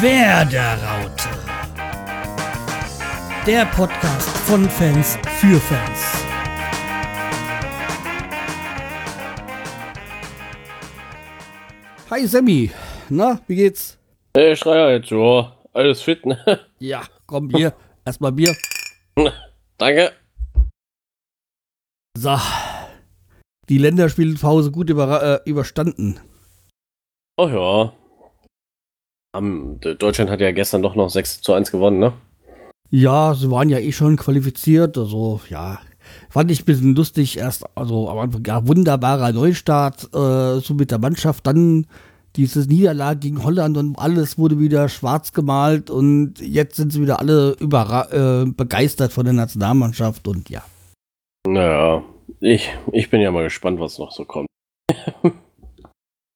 Werderaute. Der Podcast von Fans für Fans. Hi Sammy, na, wie geht's? Hey, Schreier, jetzt, ja, alles fit, ne? Ja, komm, Bier. Erstmal Bier. Danke. So. Die Länderspielpause gut über, äh, überstanden. Oh ja. Deutschland hat ja gestern doch noch 6 zu 1 gewonnen, ne? Ja, sie waren ja eh schon qualifiziert. Also, ja, fand ich ein bisschen lustig. Erst, also am Anfang, ja, wunderbarer Neustart, äh, so mit der Mannschaft. Dann dieses Niederlage gegen Holland und alles wurde wieder schwarz gemalt. Und jetzt sind sie wieder alle überra äh, begeistert von der Nationalmannschaft. Und ja. Naja, ich, ich bin ja mal gespannt, was noch so kommt. ich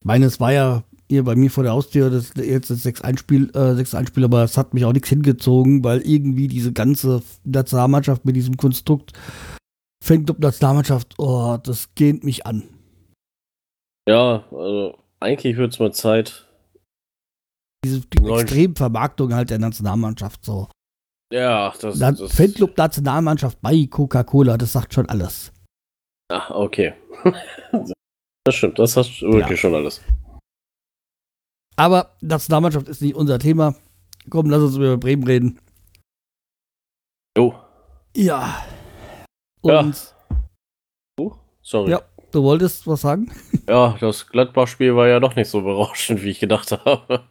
meine, es war ja hier bei mir vor der Haustür das jetzt das 6-1-Spiel, äh, 6-1-Spiel, aber es hat mich auch nichts hingezogen, weil irgendwie diese ganze Nationalmannschaft mit diesem Konstrukt fängt ob Nationalmannschaft, oh, das geht mich an. Ja, also eigentlich wird es mal Zeit. Diese die extrem Vermarktung halt der Nationalmannschaft so. Ja, das, das Fanclub Nationalmannschaft bei Coca-Cola, das sagt schon alles. Ah, okay. das stimmt, das hast du wirklich Ja. schon alles. Aber Nationalmannschaft ist nicht unser Thema. Komm, lass uns über Bremen reden. Jo. Ja. Ja. Und Uh, sorry. Ja. du wolltest was sagen? Ja, das Gladbach-Spiel war ja doch nicht so berauschend, wie ich gedacht habe.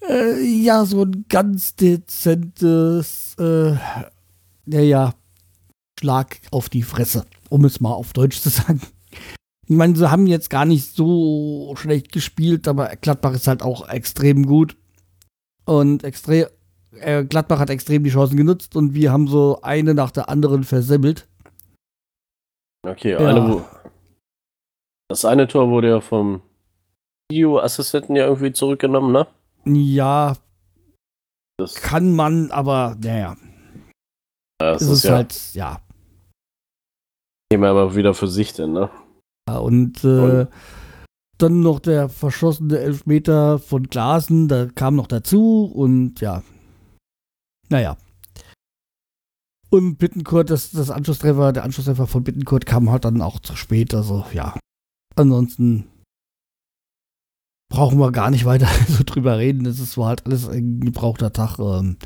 Äh, ja, so ein ganz dezentes, äh, naja, Schlag auf die Fresse, um es mal auf Deutsch zu sagen. Ich meine, sie haben jetzt gar nicht so schlecht gespielt, aber Gladbach ist halt auch extrem gut. Und extrem, äh, Gladbach hat extrem die Chancen genutzt und wir haben so eine nach der anderen versemmelt. Okay, Ja. eine, das eine Tor wurde ja vom Videoassistenten ja irgendwie zurückgenommen, ne? Ja, Das, kann man, aber naja, das ist ist ja halt, ja. Thema aber wieder für sich denn, ne? Und äh, Und? dann noch der verschossene Elfmeter von Glasen, da kam noch dazu und ja. Naja. Und Bittenkurt, das, das Anschlusstreffer, der Anschlusstreffer von Bittenkurt kam halt dann auch zu spät, also ja. Ansonsten brauchen wir gar nicht weiter so drüber reden, das ist war halt alles ein gebrauchter Tag. Ähm.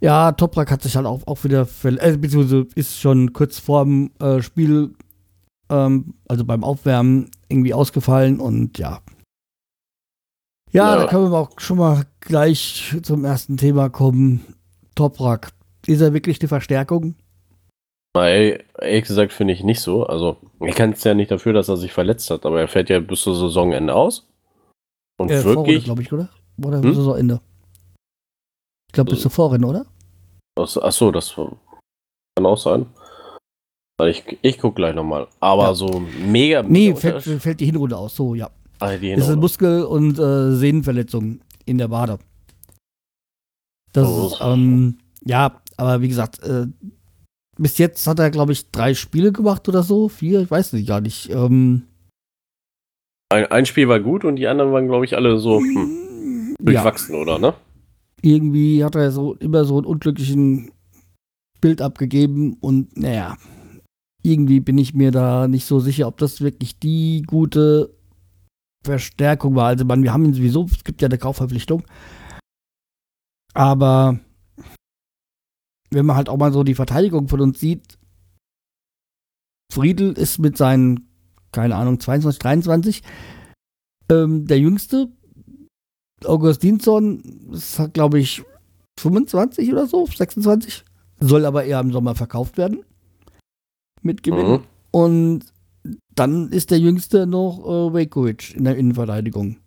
Ja, Toprak hat sich halt auch, auch wieder, äh, beziehungsweise ist schon kurz vorm äh, Spiel ähm, also beim Aufwärmen irgendwie ausgefallen und ja. Ja, Ja. da können wir auch schon mal gleich zum ersten Thema kommen. Toprak. Ist er wirklich die Verstärkung? Ehrlich gesagt finde ich nicht so. Also, er kann es ja nicht dafür, dass er sich verletzt hat, aber er fährt ja bis zum Saisonende aus. Und Äh, wirklich. glaube ich, oder? Oder Hm? Saisonende? Ich glaube, bis Äh, zur Vorrunde, oder? Ach, achso, das kann auch sein. Weil Ich, ich gucke gleich nochmal. Aber Ja. so mega. Nee, fällt, fällt die Hinrunde aus. So, ja. Ah, die Das ist eine Hinrunde. Muskel- und äh, Sehnenverletzung in der Wade. Das Oh. ist, ähm, ja, aber wie gesagt, äh, bis jetzt hat er, glaube ich, drei Spiele gemacht oder so. Vier, ich weiß nicht gar nicht. Ähm, Ein, ein Spiel war gut und die anderen waren, glaube ich, alle so hm, ja, durchwachsen, oder? Ne? irgendwie hat er so immer so einen unglücklichen Bild abgegeben und naja, irgendwie bin ich mir da nicht so sicher, ob das wirklich die gute Verstärkung war. Also, man, wir haben ihn sowieso, es gibt ja eine Kaufverpflichtung. Aber wenn man halt auch mal so die Verteidigung von uns sieht, Friedel ist mit seinen, keine Ahnung, 22, 23, ähm, der Jüngste. Augustinsson ist, glaube ich, 25 oder so, 26. Soll aber eher im Sommer verkauft werden. Mit Gewinn. Mhm. Und dann ist der Jüngste noch äh, Vekovic in der Innenverteidigung.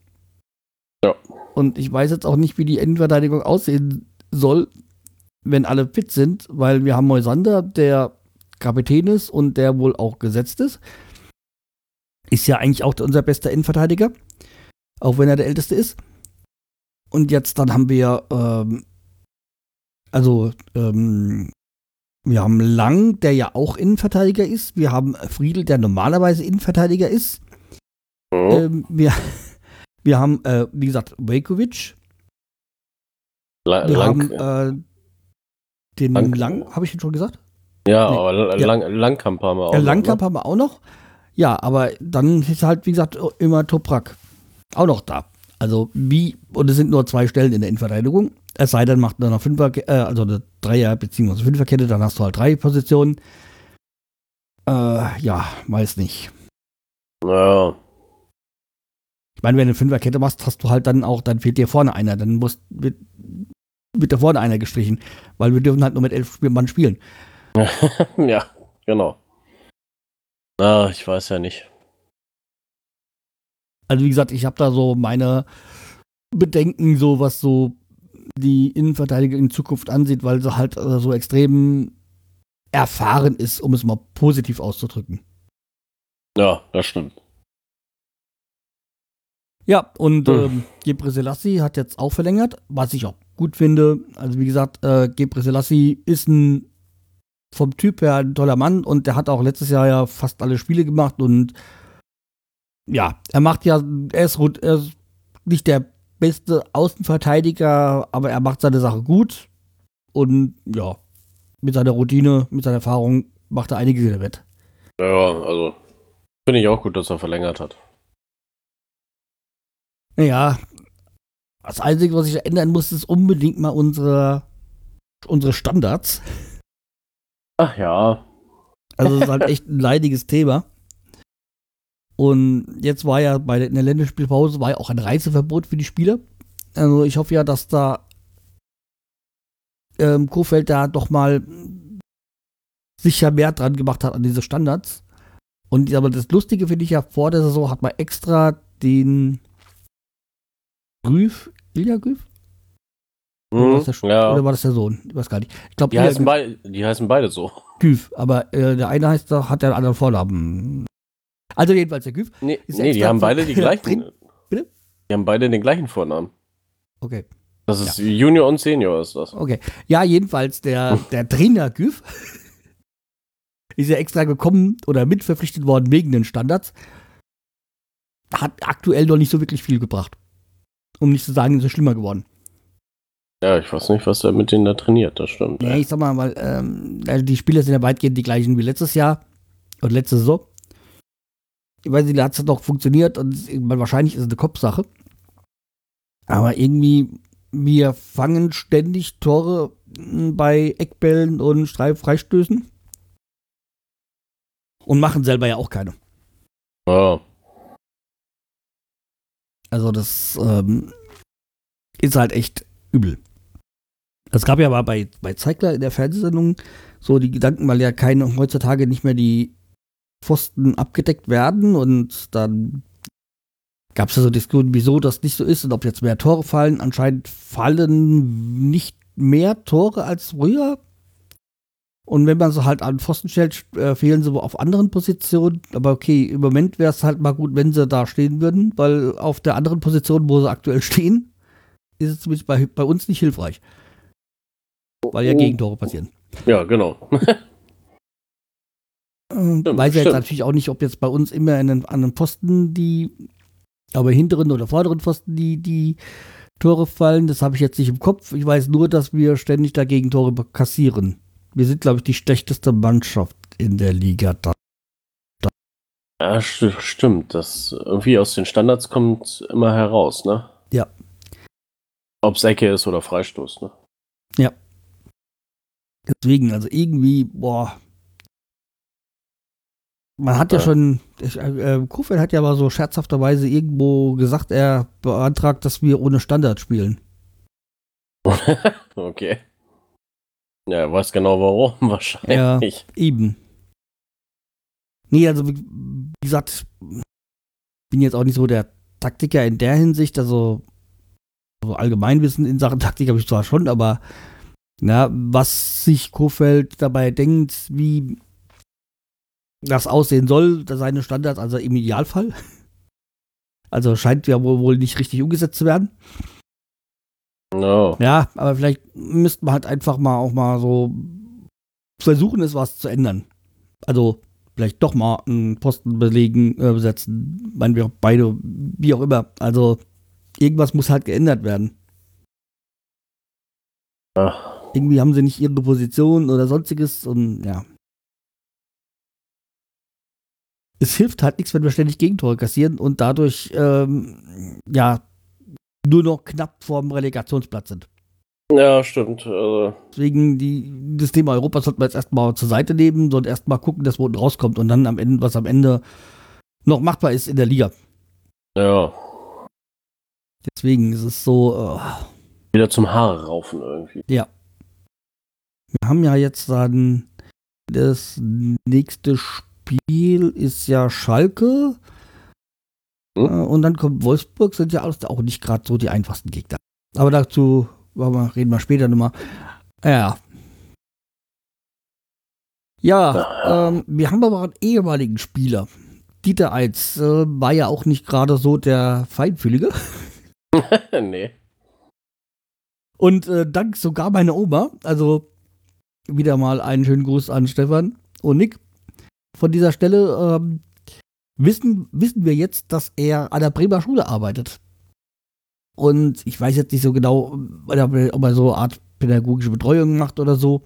Ja. Und ich weiß jetzt auch nicht, wie die Innenverteidigung aussehen soll, wenn alle fit sind, weil wir haben Moisander, der Kapitän ist und der wohl auch gesetzt ist. Ist ja eigentlich auch unser bester Innenverteidiger, auch wenn er der älteste ist. Und jetzt dann haben wir, ähm, also, ähm, wir haben Lang, der ja auch Innenverteidiger ist. Wir haben Friedel, der normalerweise Innenverteidiger ist. Mhm. Ähm, wir, wir haben, äh, wie gesagt, Vejkovic, La Wir lang, haben äh, den Lang- Lang, habe ich ihn schon gesagt? ja, nee. aber Ja. Lang, Langkamp haben wir auch. Noch, Langkamp ne? haben wir auch noch. Ja, aber dann ist halt, wie gesagt, immer Toprak auch noch da. Also wie, und es sind nur zwei Stellen in der Innenverteidigung. Es sei denn, macht nur noch Fünfer, äh, also eine Dreier- bzw. Fünferkette, dann hast du halt drei Positionen. Äh, ja, weiß nicht. Ja, Ich meine, wenn du eine Fünferkette machst, hast du halt dann auch, dann fehlt dir vorne einer. Dann muss, wird, wird da vorne einer gestrichen. Weil wir dürfen halt nur mit elf Mann spielen. ja, genau. Ah, ich weiß ja nicht. Also wie gesagt, ich habe da so meine Bedenken, so was so die Innenverteidigung in Zukunft ansieht, weil sie halt äh, so extrem erfahren ist, um es mal positiv auszudrücken. Ja, das stimmt. Ja, und Hm. ähm, Gebre Selassie hat jetzt auch verlängert, was ich auch gut finde. Also wie gesagt, äh, Gebre Selassie ist ein vom Typ her ein toller Mann und der hat auch letztes Jahr ja fast alle Spiele gemacht und ja, er macht ja, er ist, er ist nicht der beste Außenverteidiger, aber er macht seine Sache gut und ja, mit seiner Routine, mit seiner Erfahrung macht er einige wett. Ja, also finde ich auch gut, dass er verlängert hat. Naja, das Einzige, was ich ändern muss, ist unbedingt mal unsere, unsere Standards. Ach ja. Also, es ist halt echt ein leidiges Thema. Und jetzt war ja bei der, in der Länderspielpause war ja auch ein Reiseverbot für die Spieler. Also, ich hoffe ja, dass da ähm, Kofeld da doch mal sicher mehr dran gemacht hat an diese Standards. Und aber das Lustige finde ich ja, vor der Saison hat man extra den Grüf, Ilja Grüf? Oder, war Mhm, das der, ja. oder war das der Sohn? Ich weiß gar nicht. Ich glaube, Die heißen, bei, die heißen beide so. Güf, aber äh, der eine heißt hat ja einen anderen Vornamen. Also jedenfalls der Güf. Nee, Ist nee die haben beide die gleichen. Bitte? Die haben beide den gleichen Vornamen. Okay. Das ist Junior und Senior ist das. Okay. Ja, jedenfalls der, der Trainer Güf ist ja extra gekommen oder mitverpflichtet worden wegen den Standards. Hat aktuell noch nicht so wirklich viel gebracht. Um nicht zu sagen, ist es schlimmer geworden. Ja, ich weiß nicht, was er mit denen da trainiert, das stimmt. Ja, ich sag mal, weil ähm, die Spieler sind ja weitgehend die gleichen wie letztes Jahr und letzte Saison. Ich weiß nicht, da hat es doch funktioniert und weil wahrscheinlich ist es eine Kopfsache. Aber irgendwie, wir fangen ständig Tore m, bei Eckbällen und Freistößen und machen selber ja auch keine. Ja. Also das ähm, ist halt echt übel. Es gab ja mal bei, bei Zeigler in der Fernsehsendung so die Gedanken, weil ja keine heutzutage nicht mehr die Pfosten abgedeckt werden und dann gab es ja so Diskussionen, wieso das nicht so ist und ob jetzt mehr Tore fallen. Anscheinend fallen nicht mehr Tore als früher. Und wenn man so halt an Pfosten stellt, äh, fehlen sie auf anderen Positionen. Aber okay, im Moment wäre es halt mal gut, wenn sie da stehen würden, weil auf der anderen Position, wo sie aktuell stehen, ist es zumindest bei, bei uns nicht hilfreich. Weil ja Oh. Gegentore passieren. ja, genau. Stimmt, weiß ja jetzt natürlich auch nicht, ob jetzt bei uns immer in den, an den Posten die, aber hinteren oder vorderen Pfosten die, die Tore fallen. Das habe ich jetzt nicht im Kopf. Ich weiß nur, dass wir ständig dagegen Tore kassieren. Wir sind, glaube ich, die schlechteste Mannschaft in der Liga da. Ja, st stimmt. Das irgendwie aus den Standards kommt immer heraus, ne? Ja. Ob's Ecke ist oder Freistoß, ne? Deswegen, also irgendwie, boah. Man hat ja, Ja. schon, ich, äh, äh, Kofeld hat ja aber so scherzhafterweise irgendwo gesagt, er beantragt, dass wir ohne Standard spielen. okay. Ja, er weiß genau warum, wahrscheinlich. Eben. Nee, also wie, wie gesagt, bin jetzt auch nicht so der Taktiker in der Hinsicht, also so Allgemeinwissen in Sachen Taktik habe ich zwar schon, aber na, was sich Kofeld dabei denkt, wie das aussehen soll, seine Standards, also im Idealfall. Also scheint ja wohl, wohl nicht richtig umgesetzt zu werden. No. Ja, aber vielleicht müsste man halt einfach mal auch mal so versuchen, es was zu ändern. Also vielleicht doch mal einen Posten belegen, äh, besetzen. Meinen wir beide, wie auch immer. Also irgendwas muss halt geändert werden. Ach, Irgendwie haben sie nicht ihre Position oder sonstiges und ja. Es hilft halt nichts, wenn wir ständig Gegentore kassieren und dadurch ähm, ja nur noch knapp vorm Relegationsplatz sind. ja, stimmt. Also, Deswegen die, das Thema Europa sollten wir jetzt erstmal zur Seite nehmen und erstmal gucken, dass unten rauskommt und dann am Ende, was am Ende noch machbar ist in der Liga. ja. Deswegen ist es so, äh, Wieder zum Haare raufen irgendwie. wir haben ja jetzt dann das nächste Spiel ist ja Schalke. Hm? Äh, Und dann kommt Wolfsburg, sind ja alles auch nicht gerade so die einfachsten Gegner. Aber dazu wir, reden wir später nochmal. Ja. Ja, ähm, wir haben aber einen ehemaligen Spieler. Dieter Eitz äh, war ja auch nicht gerade so der Feinfühlige. nee. Und äh, dank sogar meiner Oma, also wieder mal einen schönen Gruß an Stefan und Nick. Von dieser Stelle ähm, wissen, wissen wir jetzt, dass er an der Bremer Schule arbeitet. Und ich weiß jetzt nicht so genau, ob er so eine Art pädagogische Betreuung macht oder so.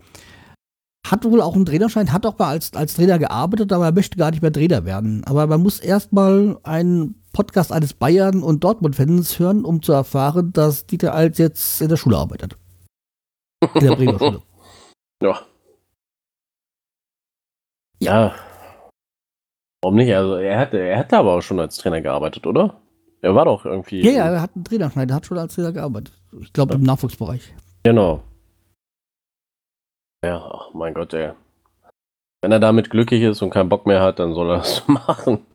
Hat wohl auch einen Trainerschein, hat auch mal als, als Trainer gearbeitet, aber er möchte gar nicht mehr Trainer werden. Aber man muss erstmal einen Podcast eines Bayern- und Dortmund-Fans hören, um zu erfahren, dass Dieter Alt jetzt in der Schule arbeitet. In der Bremer Schule. Ja. Ja. Warum nicht? Also er hatte, er hatte aber auch schon als Trainer gearbeitet, oder? Er war doch irgendwie. Ja, ja, er hat einen Trainerschein, er hat schon als Trainer gearbeitet. Ich glaube im Nachwuchsbereich. Genau. Ja, ach mein Gott, ey. Wenn er damit glücklich ist und keinen Bock mehr hat, dann soll er das machen.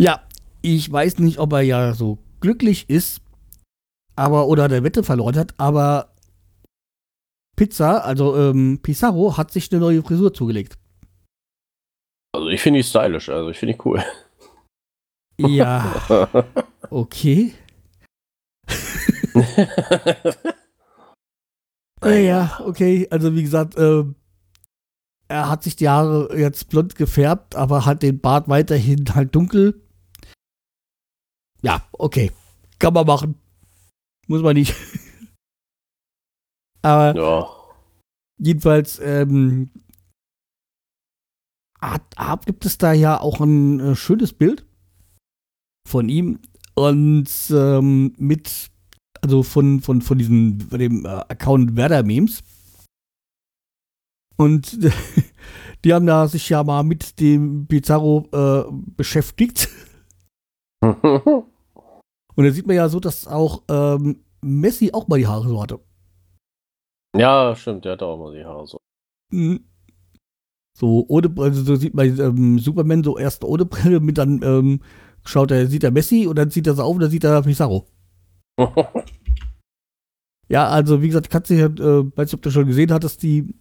Ja, ich weiß nicht, ob er ja so glücklich ist, aber oder der Wette verloren hat, aber Pizza, also ähm, Pizarro, hat sich eine neue Frisur zugelegt. Also ich finde die stylisch, also ich finde die cool. Ja, okay. Äh, ja, okay. Also wie gesagt, ähm, er hat sich die Haare jetzt blond gefärbt, aber hat den Bart weiterhin halt dunkel. Ja, okay. Kann man machen. Muss man nicht. aber ja. jedenfalls ähm, hat, gibt es da ja auch ein äh, schönes Bild von ihm und ähm, mit also von, von, von diesem, von dem äh, Account Werder Memes. Und die haben da sich ja mal mit dem Pizarro äh, beschäftigt. Und da sieht man ja so, dass auch ähm, Messi auch mal die Haare so hatte. ja, stimmt, der hat auch mal die Haare so. Mhm. So, ohne, also so sieht man ähm, Superman so erst ohne Brille, mit dann ähm, schaut er, sieht er Messi und dann sieht er so auf und dann sieht er Pizarro. Ja, also wie gesagt, ja, äh, weiß nicht, ob du schon gesehen hattest, die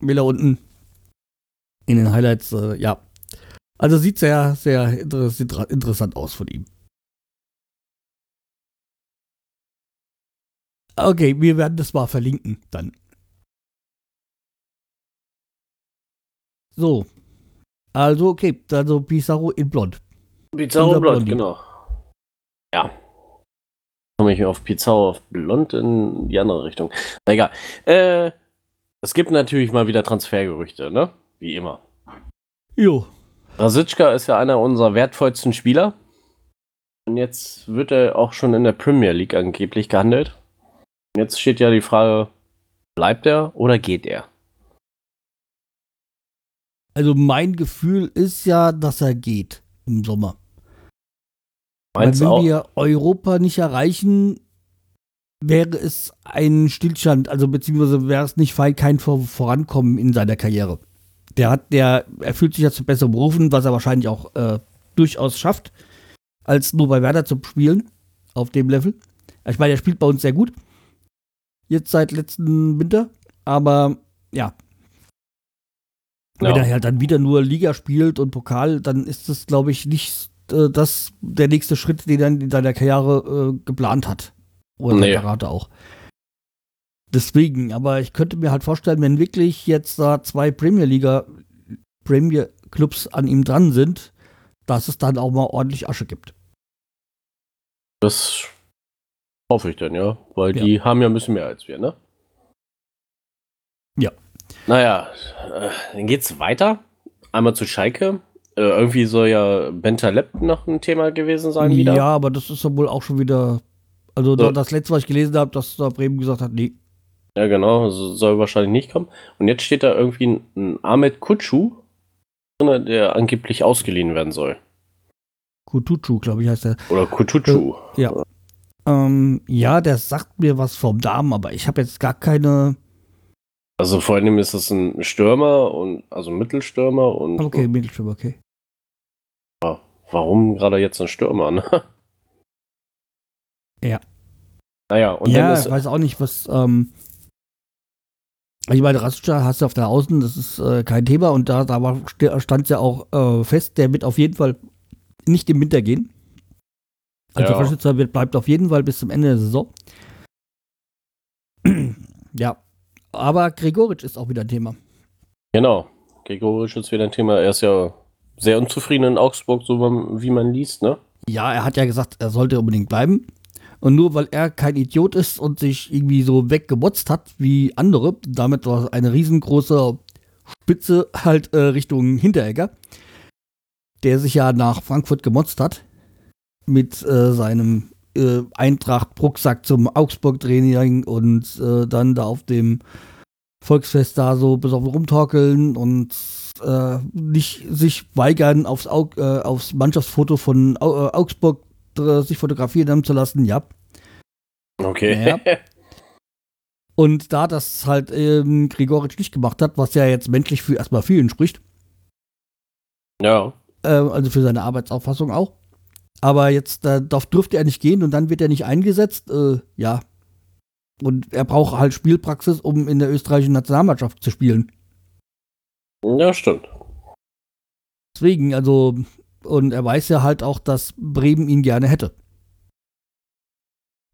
Bilder unten in den Highlights, äh, ja. Also sieht sehr, sehr inter interessant aus von ihm. Okay, wir werden das mal verlinken dann. So. Also, okay, also Pizarro in Blond. Pizarro Unser Blond, Blondie. genau. Ja. Komme ich auf Pizarro auf Blond in die andere Richtung. Na egal. Äh, es gibt natürlich mal wieder Transfergerüchte, ne? Wie immer. Jo. Rasitschka ist ja einer unserer wertvollsten Spieler. Und jetzt wird er auch schon in der Premier League angeblich gehandelt. Jetzt steht ja die Frage, bleibt er oder geht er? Also mein Gefühl ist ja, dass er geht im Sommer. Meinst Weil wenn auch? wir Europa nicht erreichen, wäre es ein Stillstand, also beziehungsweise wäre es nicht fein, kein Vor Vorankommen in seiner Karriere. Der hat, der, er fühlt sich ja zu besser berufen, was er wahrscheinlich auch äh, durchaus schafft, als nur bei Werder zu spielen, auf dem Level. Ich meine, er spielt bei uns sehr gut. Jetzt seit letzten Winter, aber ja. Wenn Ja. er halt dann wieder nur Liga spielt und Pokal, dann ist das, glaube ich, nicht äh, das der nächste Schritt, den er in seiner Karriere äh, geplant hat. Oder Nee. Berater auch. Deswegen, aber ich könnte mir halt vorstellen, wenn wirklich jetzt da zwei Premier Liga Premier Clubs an ihm dran sind, dass es dann auch mal ordentlich Asche gibt. Das Hoffe ich dann, ja. Weil Ja. die haben ja ein bisschen mehr als wir, ne? Ja. Naja, äh, dann geht's weiter. Einmal zu Schalke. Äh, irgendwie soll ja Bentaleb noch ein Thema gewesen sein wieder. Ja, aber das ist ja wohl auch schon wieder. Also So. das letzte, was ich gelesen habe, dass da Bremen gesagt hat, nee. Ja, genau, so- soll wahrscheinlich nicht kommen. Und jetzt steht da irgendwie ein, ein Ahmed Kutschu drin, der angeblich ausgeliehen werden soll. Kutucu, glaube ich, heißt der. Oder Kutucu. Ja. Ähm, ja, der sagt mir was vom Damen, aber ich habe jetzt gar keine. Also vor allem ist es ein Stürmer und also Mittelstürmer und Okay, Mittelstürmer, okay. warum gerade jetzt ein Stürmer, ne? Ja. Naja, und ja, dann ich ist weiß auch nicht, was. Ähm, ich meine, Rastscha hast du auf der Außen, das ist äh, kein Thema und da, da war, stand ja auch äh, fest, der wird auf jeden Fall nicht im Winter gehen. Also Ja. Verschützer wird, bleibt auf jeden Fall bis zum Ende der Saison. ja. Aber Gregoritsch ist auch wieder ein Thema. genau. Gregorisch ist wieder ein Thema. Er ist ja sehr unzufrieden in Augsburg, so wie man liest, ne? Ja, er hat ja gesagt, er sollte unbedingt bleiben. Und nur weil er kein Idiot ist und sich irgendwie so weggemotzt hat wie andere, damit war eine riesengroße Spitze halt äh, Richtung Hinteregger, der sich ja nach Frankfurt gemotzt hat mit äh, seinem äh, Eintracht-Rucksack zum Augsburg-Training und äh, dann da auf dem Volksfest da so besoffen rumtorkeln und äh, nicht sich weigern, aufs, Aug, äh, aufs Mannschaftsfoto von Au äh, Augsburg äh, sich fotografieren haben zu lassen, ja. Okay. Ja. Und da das halt ähm, Gregoritsch nicht gemacht hat, was ja jetzt menschlich für erstmal vielen spricht, ja. äh, also für seine Arbeitsauffassung auch. Aber jetzt äh, darf, dürfte er nicht gehen und dann wird er nicht eingesetzt, äh, ja. Und er braucht halt Spielpraxis, um in der österreichischen Nationalmannschaft zu spielen. Ja, stimmt. Deswegen, also, und er weiß ja halt auch, dass Bremen ihn gerne hätte.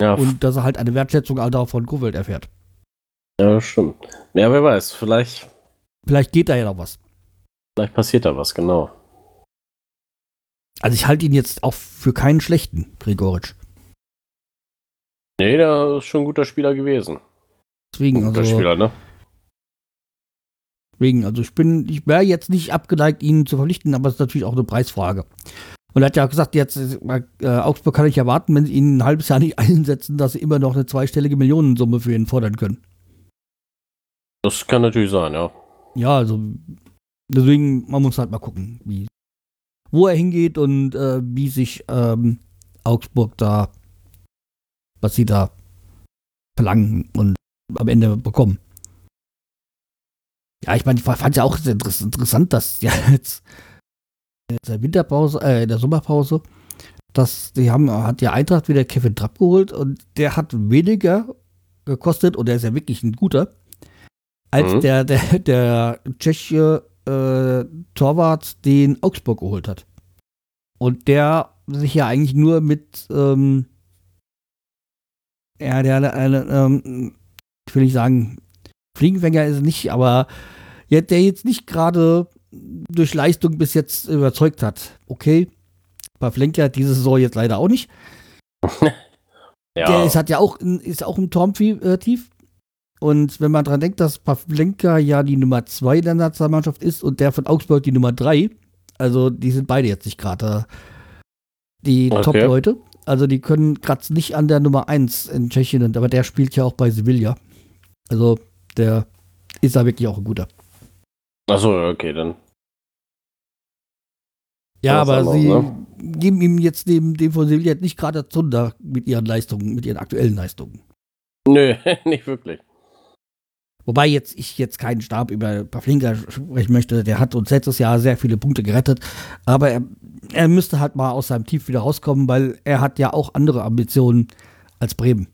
Ja, Und dass er halt eine Wertschätzung halt auch von Kofeld erfährt. ja, stimmt. Ja, wer weiß, vielleicht, Vielleicht geht da ja noch was. vielleicht passiert da was, genau. Also ich halte ihn jetzt auch für keinen schlechten, Gregoritsch. Nee, der ist schon ein guter Spieler gewesen. Deswegen, Guter also, Spieler, ne? deswegen, also ich bin, ich wäre jetzt nicht abgeneigt, ihn zu verpflichten, aber es ist natürlich auch eine Preisfrage. Und er hat ja auch gesagt, jetzt äh, Augsburg kann ich erwarten, wenn sie ihn ein halbes Jahr nicht einsetzen, dass sie immer noch eine zweistellige Millionensumme für ihn fordern können. Das kann natürlich sein, ja. Ja, also deswegen, man muss halt mal gucken, wie, wo er hingeht und äh, wie sich ähm, Augsburg da, was sie da verlangen und am Ende bekommen. Ja, ich meine, ich fand ja auch interessant, dass ja jetzt in der Winterpause, äh, in der Sommerpause, dass die haben, hat ja Eintracht wieder Kevin Trapp geholt und der hat weniger gekostet und der ist ja wirklich ein guter, als Mhm. der, der, der tschechische äh, Torwart, den Augsburg geholt hat. Und der sich ja eigentlich nur mit, ähm, ja, der, der, der ähm, ich will nicht sagen, Fliegenfänger ist nicht, aber ja, der jetzt nicht gerade durch Leistung bis jetzt überzeugt hat. Okay, bei Flenker diese Saison jetzt leider auch nicht. Ja, Der ist, hat ja auch, ist auch im Turmtief. Äh, tief. Und wenn man dran denkt, dass Pavlenka ja die Nummer 2 der Nationalmannschaft ist und der von Augsburg die Nummer 3, also die sind beide jetzt nicht gerade die Okay. Top-Leute. Also die können gerade nicht an der Nummer 1 in Tschechien, und- aber der spielt ja auch bei Sevilla. Also der ist da wirklich auch ein guter. Achso, okay, dann. Ja, aber anderes, sie ne? geben ihm jetzt dem, dem von Sevilla nicht gerade Zunder mit ihren Leistungen, mit ihren aktuellen Leistungen. Nö, nicht wirklich. Wobei jetzt ich jetzt keinen Stab über Pavlinka sprechen möchte. Der hat uns letztes Jahr sehr viele Punkte gerettet. Aber er, er müsste halt mal aus seinem Tief wieder rauskommen, weil er hat ja auch andere Ambitionen als Bremen.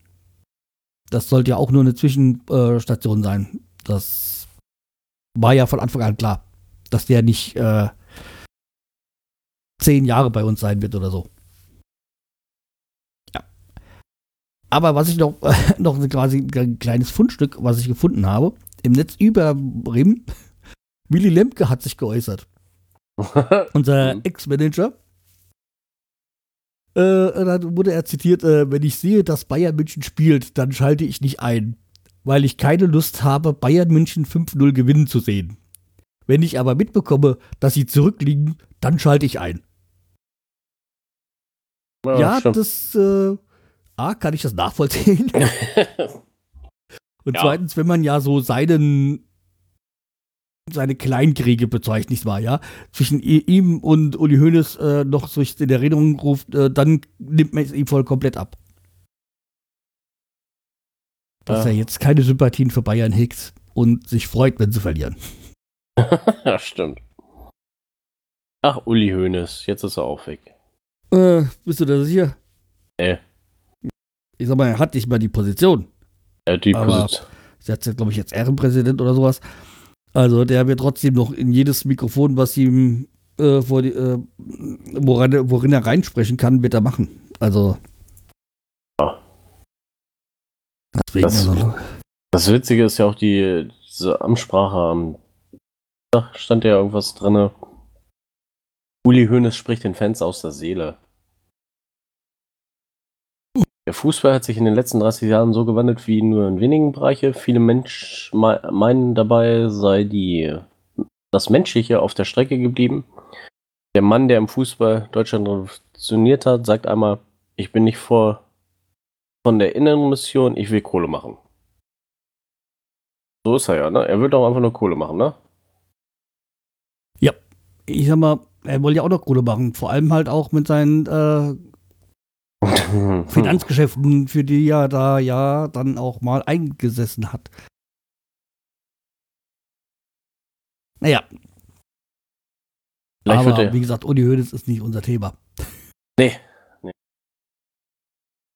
Das sollte ja auch nur eine Zwischenstation sein. Das war ja von Anfang an klar, dass der nicht äh, zehn Jahre bei uns sein wird oder so. Ja. Aber was ich noch, noch quasi ein kleines Fundstück, was ich gefunden habe, im Netz über Bremen, Willy Lemke hat sich geäußert. Unser Mhm. Ex-Manager. Äh, dann wurde er zitiert, äh, wenn ich sehe, dass Bayern München spielt, dann schalte ich nicht ein, weil ich keine Lust habe, Bayern München 5-0 gewinnen zu sehen. Wenn ich aber mitbekomme, dass sie zurückliegen, dann schalte ich ein. Ja, ja das, äh, A, kann ich das nachvollziehen. Und ja. zweitens, wenn man ja so seinen seine Kleinkriege bezeichnet, nicht wahr, ja, zwischen ihm und Uli Hoeneß äh, noch so in Erinnerung ruft, äh, dann nimmt man es ihm voll komplett ab. Dass ja. er jetzt keine Sympathien für Bayern hegt und sich freut, wenn sie verlieren. ja, stimmt. Ach, Uli Hoeneß, jetzt ist er auch weg. Äh, bist du da sicher? Nee. Ich sag mal, er hat nicht mal die Position. Ja, die Position. Sie hat glaube ich, jetzt Ehrenpräsident oder sowas. Also der wird trotzdem noch in jedes Mikrofon, was ihm äh, vor die, äh, worin, worin, er reinsprechen kann, wird er machen. Also. Ja. Das, das, Witzige ist ja auch die diese Amtssprache am da stand ja irgendwas drin. Uli Hoeneß spricht den Fans aus der Seele. Der Fußball hat sich in den letzten 30 Jahren so gewandelt wie nur in wenigen Bereichen. Viele Menschen meinen dabei sei die, das Menschliche auf der Strecke geblieben. Der Mann, der im Fußball Deutschland revolutioniert hat, sagt einmal, ich bin nicht vor von der inneren Mission, ich will Kohle machen. So ist er ja, ne? Er will doch einfach nur Kohle machen, ne? Ja, ich sag mal, er wollte ja auch noch Kohle machen. Vor allem halt auch mit seinen äh, Finanzgeschäften, für die er da ja dann auch mal eingesessen hat. Naja. Vielleicht Aber wie gesagt, Uli Hoeneß ist nicht unser Thema. Nee. nee.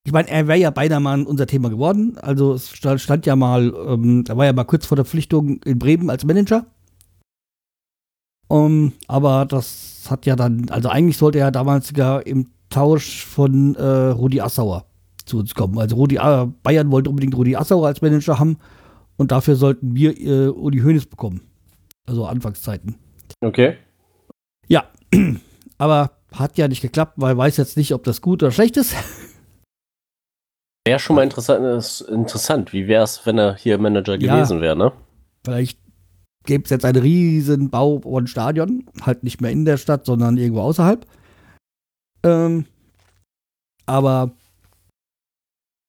Ich meine, er wäre ja beinahe mal unser Thema geworden. Also es stand ja mal, ähm, er war ja mal kurz vor der Pflichtung in Bremen als Manager. Um, aber das hat ja dann, also eigentlich sollte er damals sogar im Tausch von äh, Rudi Assauer zu uns kommen. Also Rudi, äh, Bayern wollte unbedingt Rudi Assauer als Manager haben und dafür sollten wir äh, Uli Hoeneß bekommen. Also Anfangszeiten. Okay. Ja, aber hat ja nicht geklappt, weil weiß jetzt nicht, ob das gut oder schlecht ist. Wäre schon mal interessant, interessant. wie wäre es, wenn er hier Manager gewesen ja, wäre, ne? Vielleicht gäbe es jetzt einen riesen Bau und Stadion, halt nicht mehr in der Stadt, sondern irgendwo außerhalb. Ähm, aber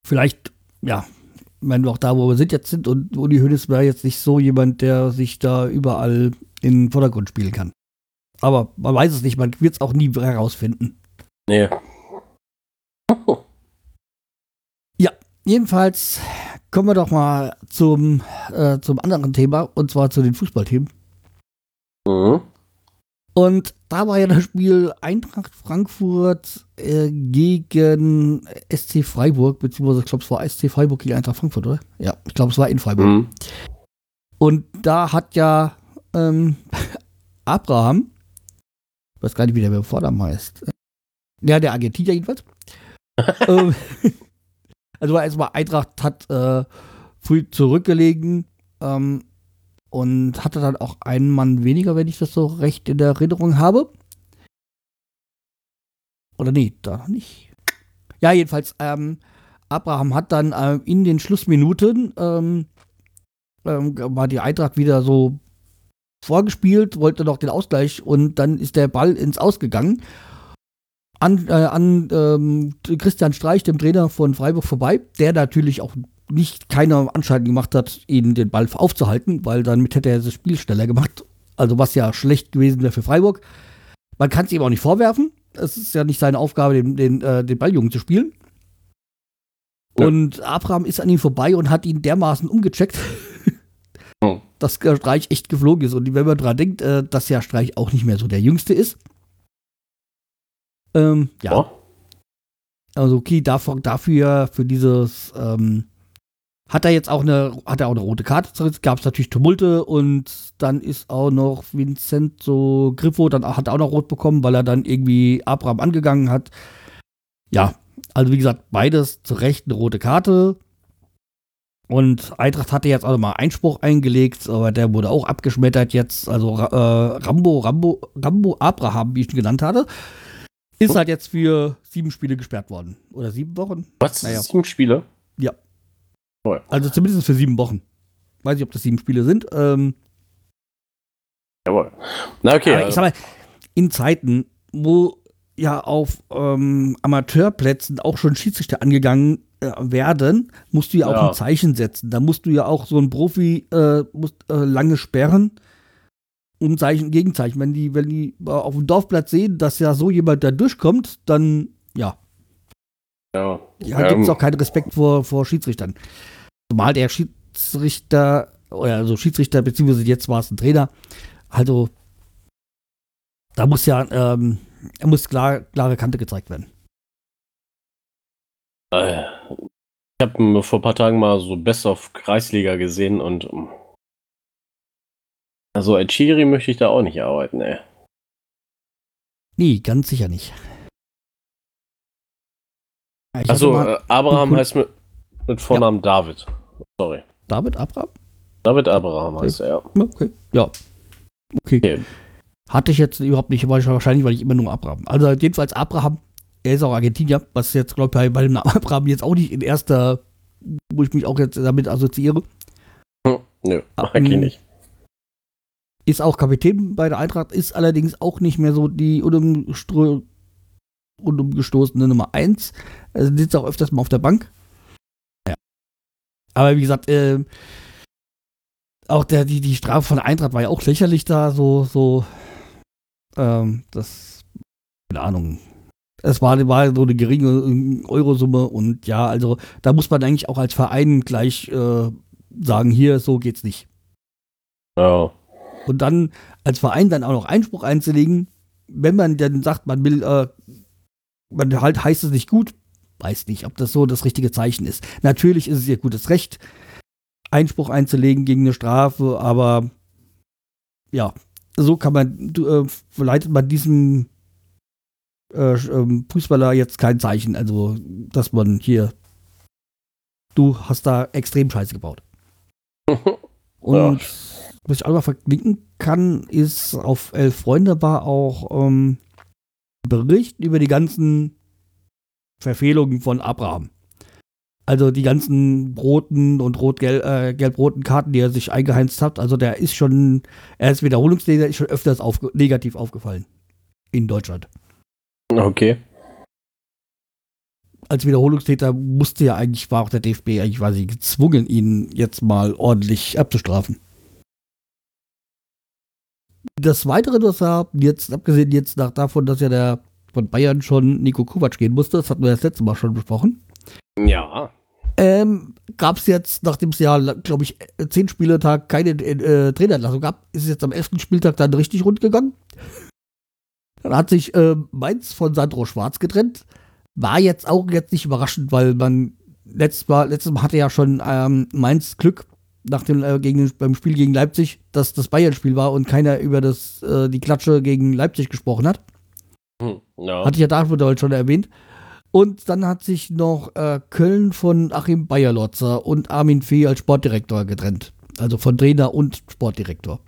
vielleicht, ja, wenn wir auch da, wo wir sind jetzt sind und Uli Hoeneß wäre jetzt nicht so jemand, der sich da überall in den Vordergrund spielen kann. Aber man weiß es nicht, man wird es auch nie herausfinden. Nee. ja, jedenfalls kommen wir doch mal zum, äh, zum anderen Thema und zwar zu den Fußballthemen. Mhm. Und da war ja das Spiel Eintracht Frankfurt äh, gegen SC Freiburg, beziehungsweise ich glaube, es war SC Freiburg gegen Eintracht Frankfurt, oder? Ja, ich glaube, es war in Freiburg. Mhm. Und da hat ja ähm, Abraham, ich weiß gar nicht, wie der Vornamen heißt. Ja, der Argentinier jedenfalls. ähm, also erstmal Eintracht hat äh, früh zurückgelegen. Ähm, und hatte dann auch einen Mann weniger, wenn ich das so recht in der Erinnerung habe. Oder nee, da noch nicht. Ja, jedenfalls, ähm, Abraham hat dann äh, in den Schlussminuten ähm, ähm, war die Eintracht wieder so vorgespielt, wollte noch den Ausgleich und dann ist der Ball ins Ausgegangen. An, äh, an ähm, Christian Streich, dem Trainer von Freiburg, vorbei, der natürlich auch nicht keine Anschaltung gemacht hat, ihn den Ball aufzuhalten, weil damit hätte er das Spiel schneller gemacht. Also was ja schlecht gewesen wäre für Freiburg. Man kann es ihm auch nicht vorwerfen. Es ist ja nicht seine Aufgabe, den, den, äh, den Balljungen zu spielen. Ja. Und Abraham ist an ihm vorbei und hat ihn dermaßen umgecheckt, oh. dass der Streich echt geflogen ist. Und wenn man daran denkt, äh, dass ja Streich auch nicht mehr so der Jüngste ist. Ähm, ja. Oh. Also okay, dafür, dafür für dieses ähm, hat er jetzt auch eine, hat er auch eine rote Karte, gab es natürlich Tumulte und dann ist auch noch Vincenzo Griffo, dann hat er auch noch rot bekommen, weil er dann irgendwie Abraham angegangen hat. Ja, also wie gesagt, beides zu Recht eine rote Karte. Und Eintracht hatte jetzt auch mal Einspruch eingelegt, aber der wurde auch abgeschmettert jetzt. Also äh, Rambo, Rambo, Rambo Abraham, wie ich ihn genannt hatte. Ist halt jetzt für sieben Spiele gesperrt worden. Oder sieben Wochen? Was? Naja. Sieben Spiele? Also zumindest für sieben Wochen. Weiß nicht, ob das sieben Spiele sind. Ähm, Jawohl. Na okay. aber ich sag mal, in Zeiten, wo ja auf ähm, Amateurplätzen auch schon Schiedsrichter angegangen äh, werden, musst du ja auch Ja. ein Zeichen setzen. Da musst du ja auch so ein Profi äh, musst, äh, lange sperren, um Zeichen, Gegenzeichen. Wenn die, wenn die äh, auf dem Dorfplatz sehen, dass ja so jemand da durchkommt, dann ja, ja. ja, gibt es Ähm, auch keinen Respekt vor, vor Schiedsrichtern. Zumal der Schiedsrichter, oder also Schiedsrichter, beziehungsweise jetzt war es ein Trainer, also da muss ja, ähm, er muss klar, klare Kante gezeigt werden. Ich habe vor ein paar Tagen mal so Best of Kreisliga gesehen und ähm, also als Schiri möchte ich da auch nicht arbeiten, ey. Nee, ganz sicher nicht. Ja, ich Also äh, Abraham heißt mit, mit Vornamen David. Sorry. David Abraham? David Abraham heißt er, ja. Okay, ja. Okay. Okay. Hatte ich jetzt überhaupt nicht, weil ich wahrscheinlich, weil ich immer nur Abraham. Also jedenfalls Abraham, er ist auch Argentinier, was jetzt, glaube ich, bei, dem Namen Abraham jetzt auch nicht in erster, wo ich mich auch jetzt damit assoziiere. Hm, Nö, Ah, mag ich mm. nicht. Ist auch Kapitän bei der Eintracht, ist allerdings auch nicht mehr so die unumgestoßene Nummer 1. Also sitzt auch öfters mal auf der Bank. Aber wie gesagt, äh, auch der, die, die Strafe von Eintracht war ja auch lächerlich da, so, so, ähm, das, keine Ahnung. Es war, war so eine geringe Eurosumme und ja, also da muss man eigentlich auch als Verein gleich äh, sagen, hier, so geht's nicht. Ja. Und dann als Verein dann auch noch Einspruch einzulegen, wenn man dann sagt, man will, äh, man halt heißt es nicht gut, weiß nicht, ob das so das richtige Zeichen ist. Natürlich ist es ihr gutes Recht, Einspruch einzulegen gegen eine Strafe, aber ja, so kann man, du, äh, verleitet man diesem äh, ähm, Fußballer jetzt kein Zeichen, also dass man hier, du hast da extrem Scheiße gebaut. Und was ich auch mal verlinken kann, ist auf Elf Freunde war auch ähm, Bericht über die ganzen Verfehlungen von Abraham. Also die ganzen roten und rot-gelb, äh, gelb-roten Karten, die er sich eingeheizt hat. Also der ist schon, er ist Wiederholungstäter, ist schon öfters aufge negativ aufgefallen. In Deutschland. Okay. Als Wiederholungstäter musste ja eigentlich, war auch der DFB eigentlich quasi gezwungen, ihn jetzt mal ordentlich abzustrafen. Das Weitere, was er jetzt, abgesehen jetzt nach davon, dass ja der von Bayern schon Nico Kovac gehen musste, das hatten wir das letzte Mal schon besprochen, Ja. ähm, gab es jetzt, nachdem es ja, glaube ich, zehn Spieletag keine äh, Trainerentlassung gab, ist es jetzt am elften Spieltag dann richtig rund gegangen. Dann hat sich äh, Mainz von Sandro Schwarz getrennt. War jetzt auch jetzt nicht überraschend, weil man letztes Mal, letztes Mal hatte ja schon ähm, Mainz Glück nach dem, äh, gegen, beim Spiel gegen Leipzig, dass das Bayern-Spiel war und keiner über das, äh, die Klatsche gegen Leipzig gesprochen hat. Hm, ja. Hatte ich ja damals schon erwähnt. Und dann hat sich noch äh, Köln von Achim Bayerlotzer und Armin Fee als Sportdirektor getrennt. Also von Trainer und Sportdirektor.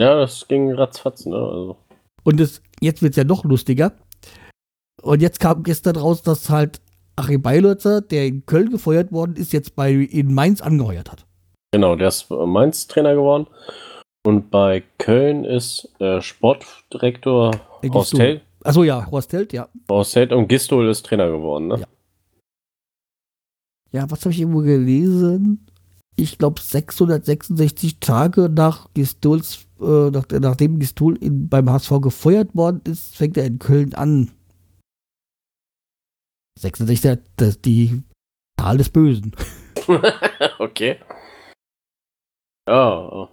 ja, das ging ratzfatz, ne? Also. Und das, jetzt wird es ja noch lustiger. Und jetzt kam gestern raus, dass halt Achim Bayerlotzer, der in Köln gefeuert worden ist, jetzt bei in Mainz angeheuert hat. Genau, der ist äh, Mainz-Trainer geworden. Und bei Köln ist äh, Sportdirektor Der Horst Gistol. Achso, ja, Horst Held, ja. Horst Held und Gistol ist Trainer geworden, ne? Ja. Ja, was habe ich irgendwo gelesen? Ich glaube 666 Tage nach Gistols, äh, nach, nachdem Gistol in, beim HSV gefeuert worden ist, fängt er in Köln an. 66, das ist die Zahl des Bösen. okay. Ja.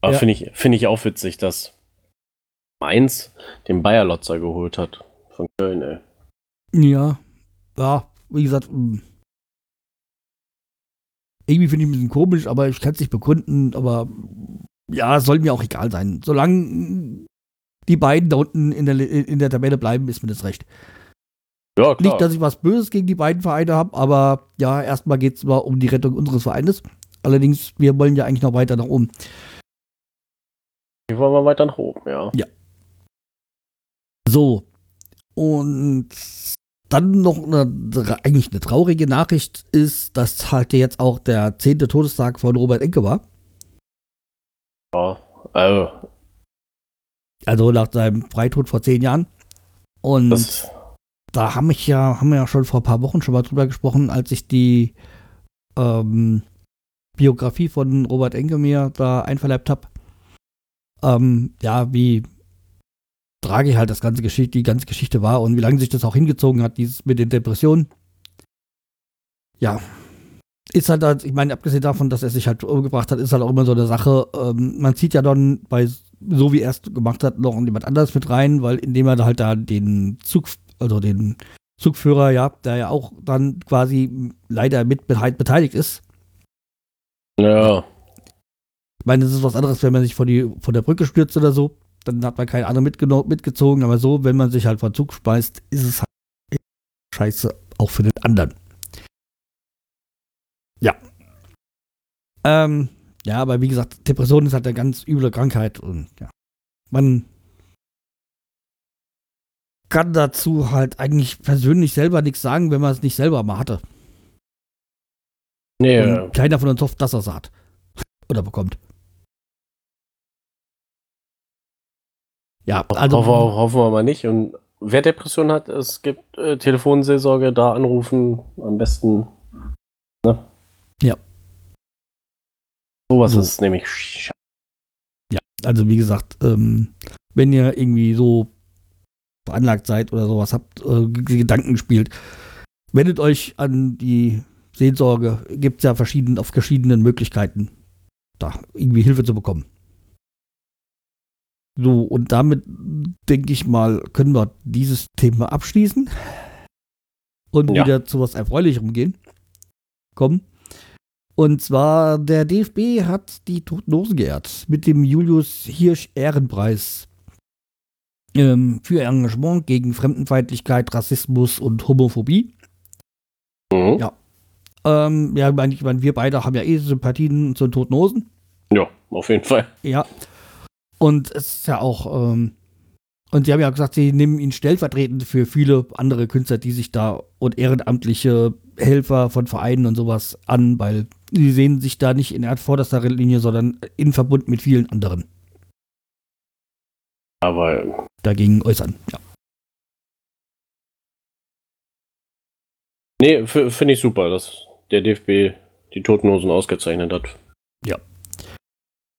Aber Ja. finde ich, finde ich auch witzig, dass Mainz den Bayerlotzer geholt hat. Von Köln, ey. Ja, ja, wie gesagt, mh. irgendwie finde ich ein bisschen komisch, aber ich kann es nicht begründen, aber ja, soll mir auch egal sein. Solange die beiden da unten in der, in der Tabelle bleiben, ist mir das recht. Ja, klar. Nicht, dass ich was Böses gegen die beiden Vereine habe, aber ja, erstmal geht es mal um die Rettung unseres Vereines. Allerdings, wir wollen ja eigentlich noch weiter nach oben. Wir wollen mal weiter nach oben, ja. So, Und dann noch eine, eigentlich eine traurige Nachricht ist, dass halt jetzt auch der zehnte Todestag von Robert Enke war. Ja, also. Also nach seinem Freitod vor zehn Jahren. Und Das, da haben, ich ja, haben wir ja schon vor ein paar Wochen schon mal drüber gesprochen, als ich die ähm, Biografie von Robert Enke mir da einverleibt habe. Ähm, ja, wie tragisch halt das ganze Geschichte, die ganze Geschichte war und wie lange sich das auch hingezogen hat, dieses mit den Depressionen. Ja. Ist halt, halt, ich meine, abgesehen davon, dass er sich halt umgebracht hat, ist halt auch immer so eine Sache. Ähm, man zieht ja dann bei, so wie er es gemacht hat, noch jemand anderes mit rein, weil indem er halt da den Zug, also den Zugführer, ja, der ja auch dann quasi leider mit beteiligt ist. ja, Ich meine, das ist was anderes, wenn man sich von, die, von der Brücke stürzt oder so. Dann hat man keine andere mitgeno- mitgezogen. Aber so, wenn man sich halt von Zug speist, ist es halt scheiße auch für den anderen. Ja. Ähm, ja, aber wie gesagt, Depression ist halt eine ganz üble Krankheit und ja. Man kann dazu halt eigentlich persönlich selber nichts sagen, wenn man es nicht selber mal hatte. nee, Und keiner von uns hofft, dass er es hat. Oder bekommt. Ja, also. hoffen, wir, hoffen wir mal nicht. Und wer Depression hat, es gibt äh, Telefonseelsorge, da anrufen, am besten. Ne? Ja. Sowas So. ist nämlich. sch- Ja, also wie gesagt, ähm, wenn ihr irgendwie so veranlagt seid oder sowas habt, äh, Gedanken gespielt, wendet euch an die Seelsorge. Gibt es ja verschieden, auf verschiedenen Möglichkeiten, da irgendwie Hilfe zu bekommen. So, und damit denke ich mal, können wir dieses Thema abschließen und Ja. wieder zu was Erfreulicherem gehen. Kommen. Und zwar, der DFB hat die Toten Hosen geehrt mit dem Julius Hirsch Ehrenpreis ähm, für Engagement gegen Fremdenfeindlichkeit, Rassismus und Homophobie. Mhm. Ja. Ähm, ja, ich meine, ich meine, wir beide haben ja eh Sympathien zu den Toten Hosen. Ja, auf jeden Fall. Ja. Und es ist ja auch, ähm, und sie haben ja gesagt, sie nehmen ihn stellvertretend für viele andere Künstler, die sich da und ehrenamtliche Helfer von Vereinen und sowas an, weil sie sehen sich da nicht in vorderster Linie, sondern in Verbund mit vielen anderen Aber dagegen äußern. Ja. nee, finde ich super, dass der DFB die Totenhosen ausgezeichnet hat. Ja.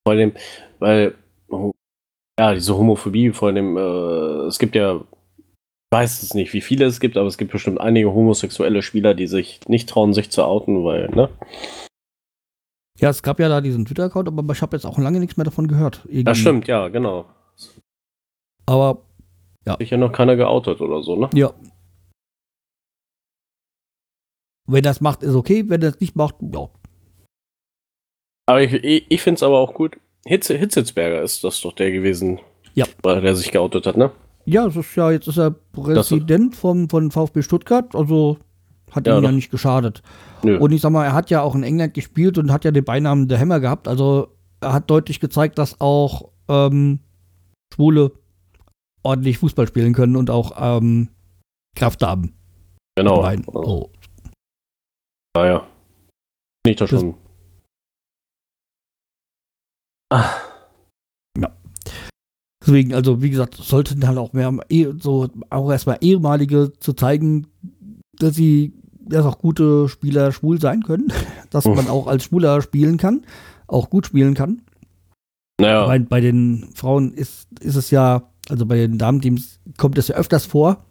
Vor allem, weil, ja, diese Homophobie, vor allem, äh, es gibt ja, ich weiß es nicht, wie viele es gibt, aber es gibt bestimmt einige homosexuelle Spieler, die sich nicht trauen, sich zu outen, weil, ne? ja, es gab ja da diesen Twitter-Account, aber ich habe jetzt auch lange nichts mehr davon gehört. Irgendwie. Das stimmt, ja, genau. Aber Sich ja noch keiner geoutet oder so, ne? ja. Wenn das macht, ist okay. Wenn das nicht macht, ja. Aber ich, ich, ich finde es aber auch gut. Hitze, Hitzitzberger ist das doch der gewesen, Ja. der sich geoutet hat, ne? Ja, es ist ja, jetzt ist er Präsident vom, von VfB Stuttgart, also hat Ja, ihm ja nicht geschadet. Nö. Und ich sag mal, er hat ja auch in England gespielt und hat ja den Beinamen der Hammer gehabt, also er hat deutlich gezeigt, dass auch ähm, Schwule ordentlich Fußball spielen können und auch ähm, Kraft haben. genau. Also, Oh. Naja. Nicht das Das- schon. Ah, Deswegen, also wie gesagt, sollten halt auch mehr eh- so auch erstmal ehemalige zu zeigen, dass sie dass auch gute Spieler schwul sein können, dass Uff. man auch als Schwuler spielen kann, auch gut spielen kann. naja. Bei, bei den Frauen ist, ist es ja, also bei den Damenteams kommt es ja öfters vor,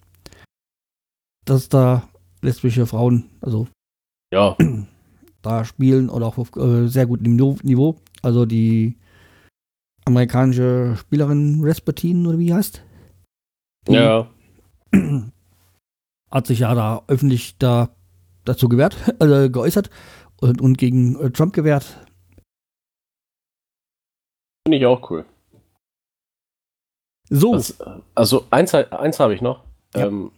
dass da lesbische Frauen, also ja. da spielen oder auch auf äh, sehr gutem Niveau. Also die amerikanische Spielerin Rasputin oder wie die heißt? Die Ja. hat sich ja da öffentlich da dazu gewehrt, also geäußert und, und gegen äh, Trump gewehrt. Finde ich auch cool. So, Das, äh, also eins, eins habe ich noch. Ja. Ähm,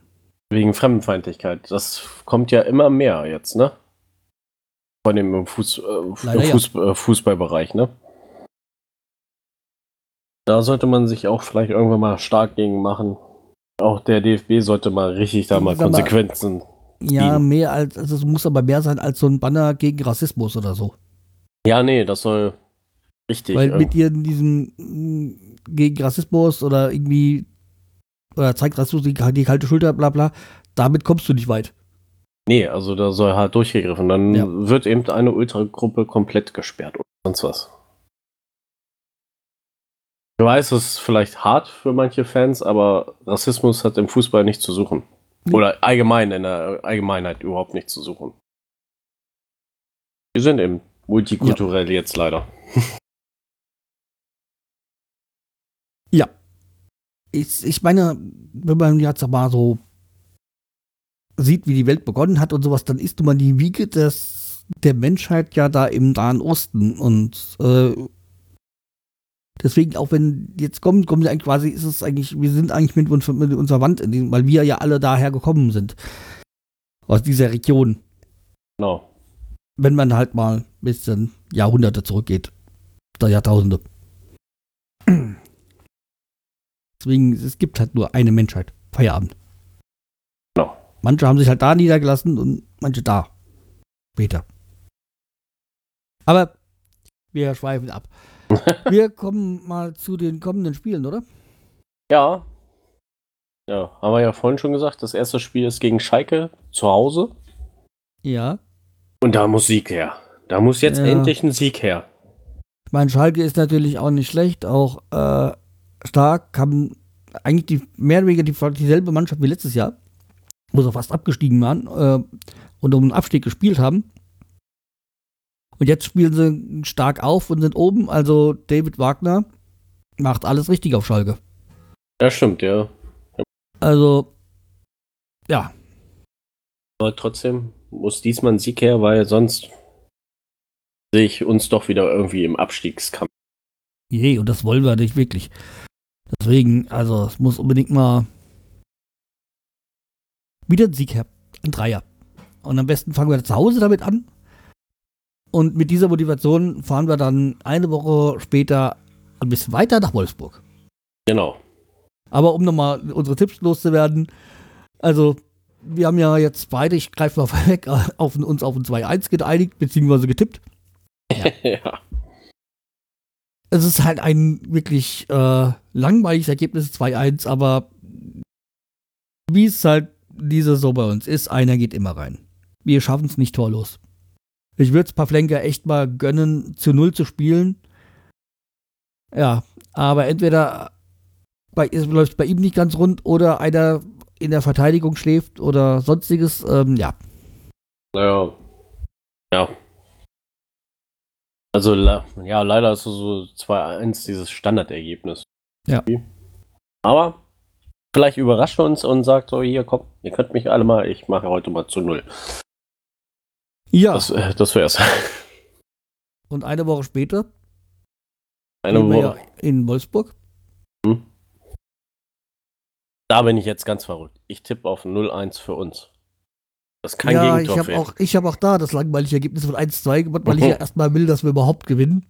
wegen Fremdenfeindlichkeit. Das kommt ja immer mehr jetzt, ne? Allem im, Fuß, äh, ja. Fuß, äh, Fußballbereich, ne? Da sollte man sich auch vielleicht irgendwann mal stark gegen machen. Auch der DFB sollte mal richtig da mal Sag mal, Konsequenzen. Ja, mehr als, also es muss aber mehr sein als so ein Banner gegen Rassismus oder so. Ja, nee, das soll richtig. Weil äh, mit ihren diesem mm, gegen Rassismus oder irgendwie oder zeigt Rassismus die, die kalte Schulter, bla bla, damit kommst du nicht weit. nee, also da soll halt durchgegriffen. Dann Ja. wird eben eine Ultragruppe komplett gesperrt oder sonst was. Ich weiß, es ist vielleicht hart für manche Fans, aber Rassismus hat im Fußball nichts zu suchen. Nee. Oder allgemein in der Allgemeinheit überhaupt nichts zu suchen. Wir sind eben multikulturell jetzt leider. Ja. Ich, ich meine, wenn man jetzt mal so sieht, wie die Welt begonnen hat und sowas, dann ist nun mal die Wiege des, der Menschheit ja da im Nahen Osten. Und äh, deswegen, auch wenn jetzt kommen, kommen sie eigentlich quasi, ist es eigentlich, wir sind eigentlich mit, uns, mit unserer Wand, in diesem, weil wir ja alle daher gekommen sind. Aus dieser Region. Genau. Wenn man halt mal ein bisschen Jahrhunderte zurückgeht. Oder Jahrtausende. Deswegen, es gibt halt nur eine Menschheit. Feierabend. Genau. Manche haben sich halt da niedergelassen und manche da. Später. Aber wir schweifen ab. wir kommen mal zu den kommenden Spielen, oder? Ja. Ja, haben wir ja vorhin schon gesagt, das erste Spiel ist gegen Schalke zu Hause. Ja. Und da muss Sieg her. Da muss jetzt Ja. endlich ein Sieg her. Ich meine, Schalke ist natürlich auch nicht schlecht, auch äh, stark, haben eigentlich die, mehr oder weniger die, dieselbe Mannschaft wie letztes Jahr, wo sie fast abgestiegen waren äh, und um den Abstieg gespielt haben. Und jetzt spielen sie stark auf und sind oben. Also David Wagner macht alles richtig auf Schalke. Ja, stimmt, ja. Also, ja, Aber trotzdem muss diesmal ein Sieg her, weil sonst sehe ich uns doch wieder irgendwie im Abstiegskampf. je, und das wollen wir nicht wirklich. Deswegen, also, es muss unbedingt mal wieder ein Sieg her. Ein Dreier. Und am besten fangen wir zu Hause damit an. Und mit dieser Motivation fahren wir dann eine Woche später ein bisschen weiter nach Wolfsburg. Genau. Aber um nochmal unsere Tipps loszuwerden, also wir haben ja jetzt beide, ich greife mal vorweg, auf, uns auf ein 2-1 geeinigt, beziehungsweise getippt. ja. Es ist halt ein wirklich äh, langweiliges Ergebnis 2-1, aber wie es halt diese Saison bei uns ist, einer geht immer rein. Wir schaffen es nicht torlos. Ich würde es Pavlenka echt mal gönnen, zu Null zu spielen. Ja, aber entweder bei, läuft es bei ihm nicht ganz rund oder einer in der Verteidigung schläft oder sonstiges. Ähm, ja, Naja. Ja. Also, ja, leider ist es so 2-1 dieses Standardergebnis. Ja. Aber vielleicht überrascht er uns und sagt so, hier, komm, ihr könnt mich alle mal, ich mache heute mal zu Null. Ja. Das, äh, das wär's. und eine Woche später Eine Woche. ja in Wolfsburg. Da bin ich jetzt ganz verrückt. Ich tippe auf 0-1 für uns. Das ist kein ja, ich Gegentor habe fehlt. auch, ich hab auch da das langweilige Ergebnis von 1-2 gemacht, weil ich Mhm. ja erstmal will, dass wir überhaupt gewinnen.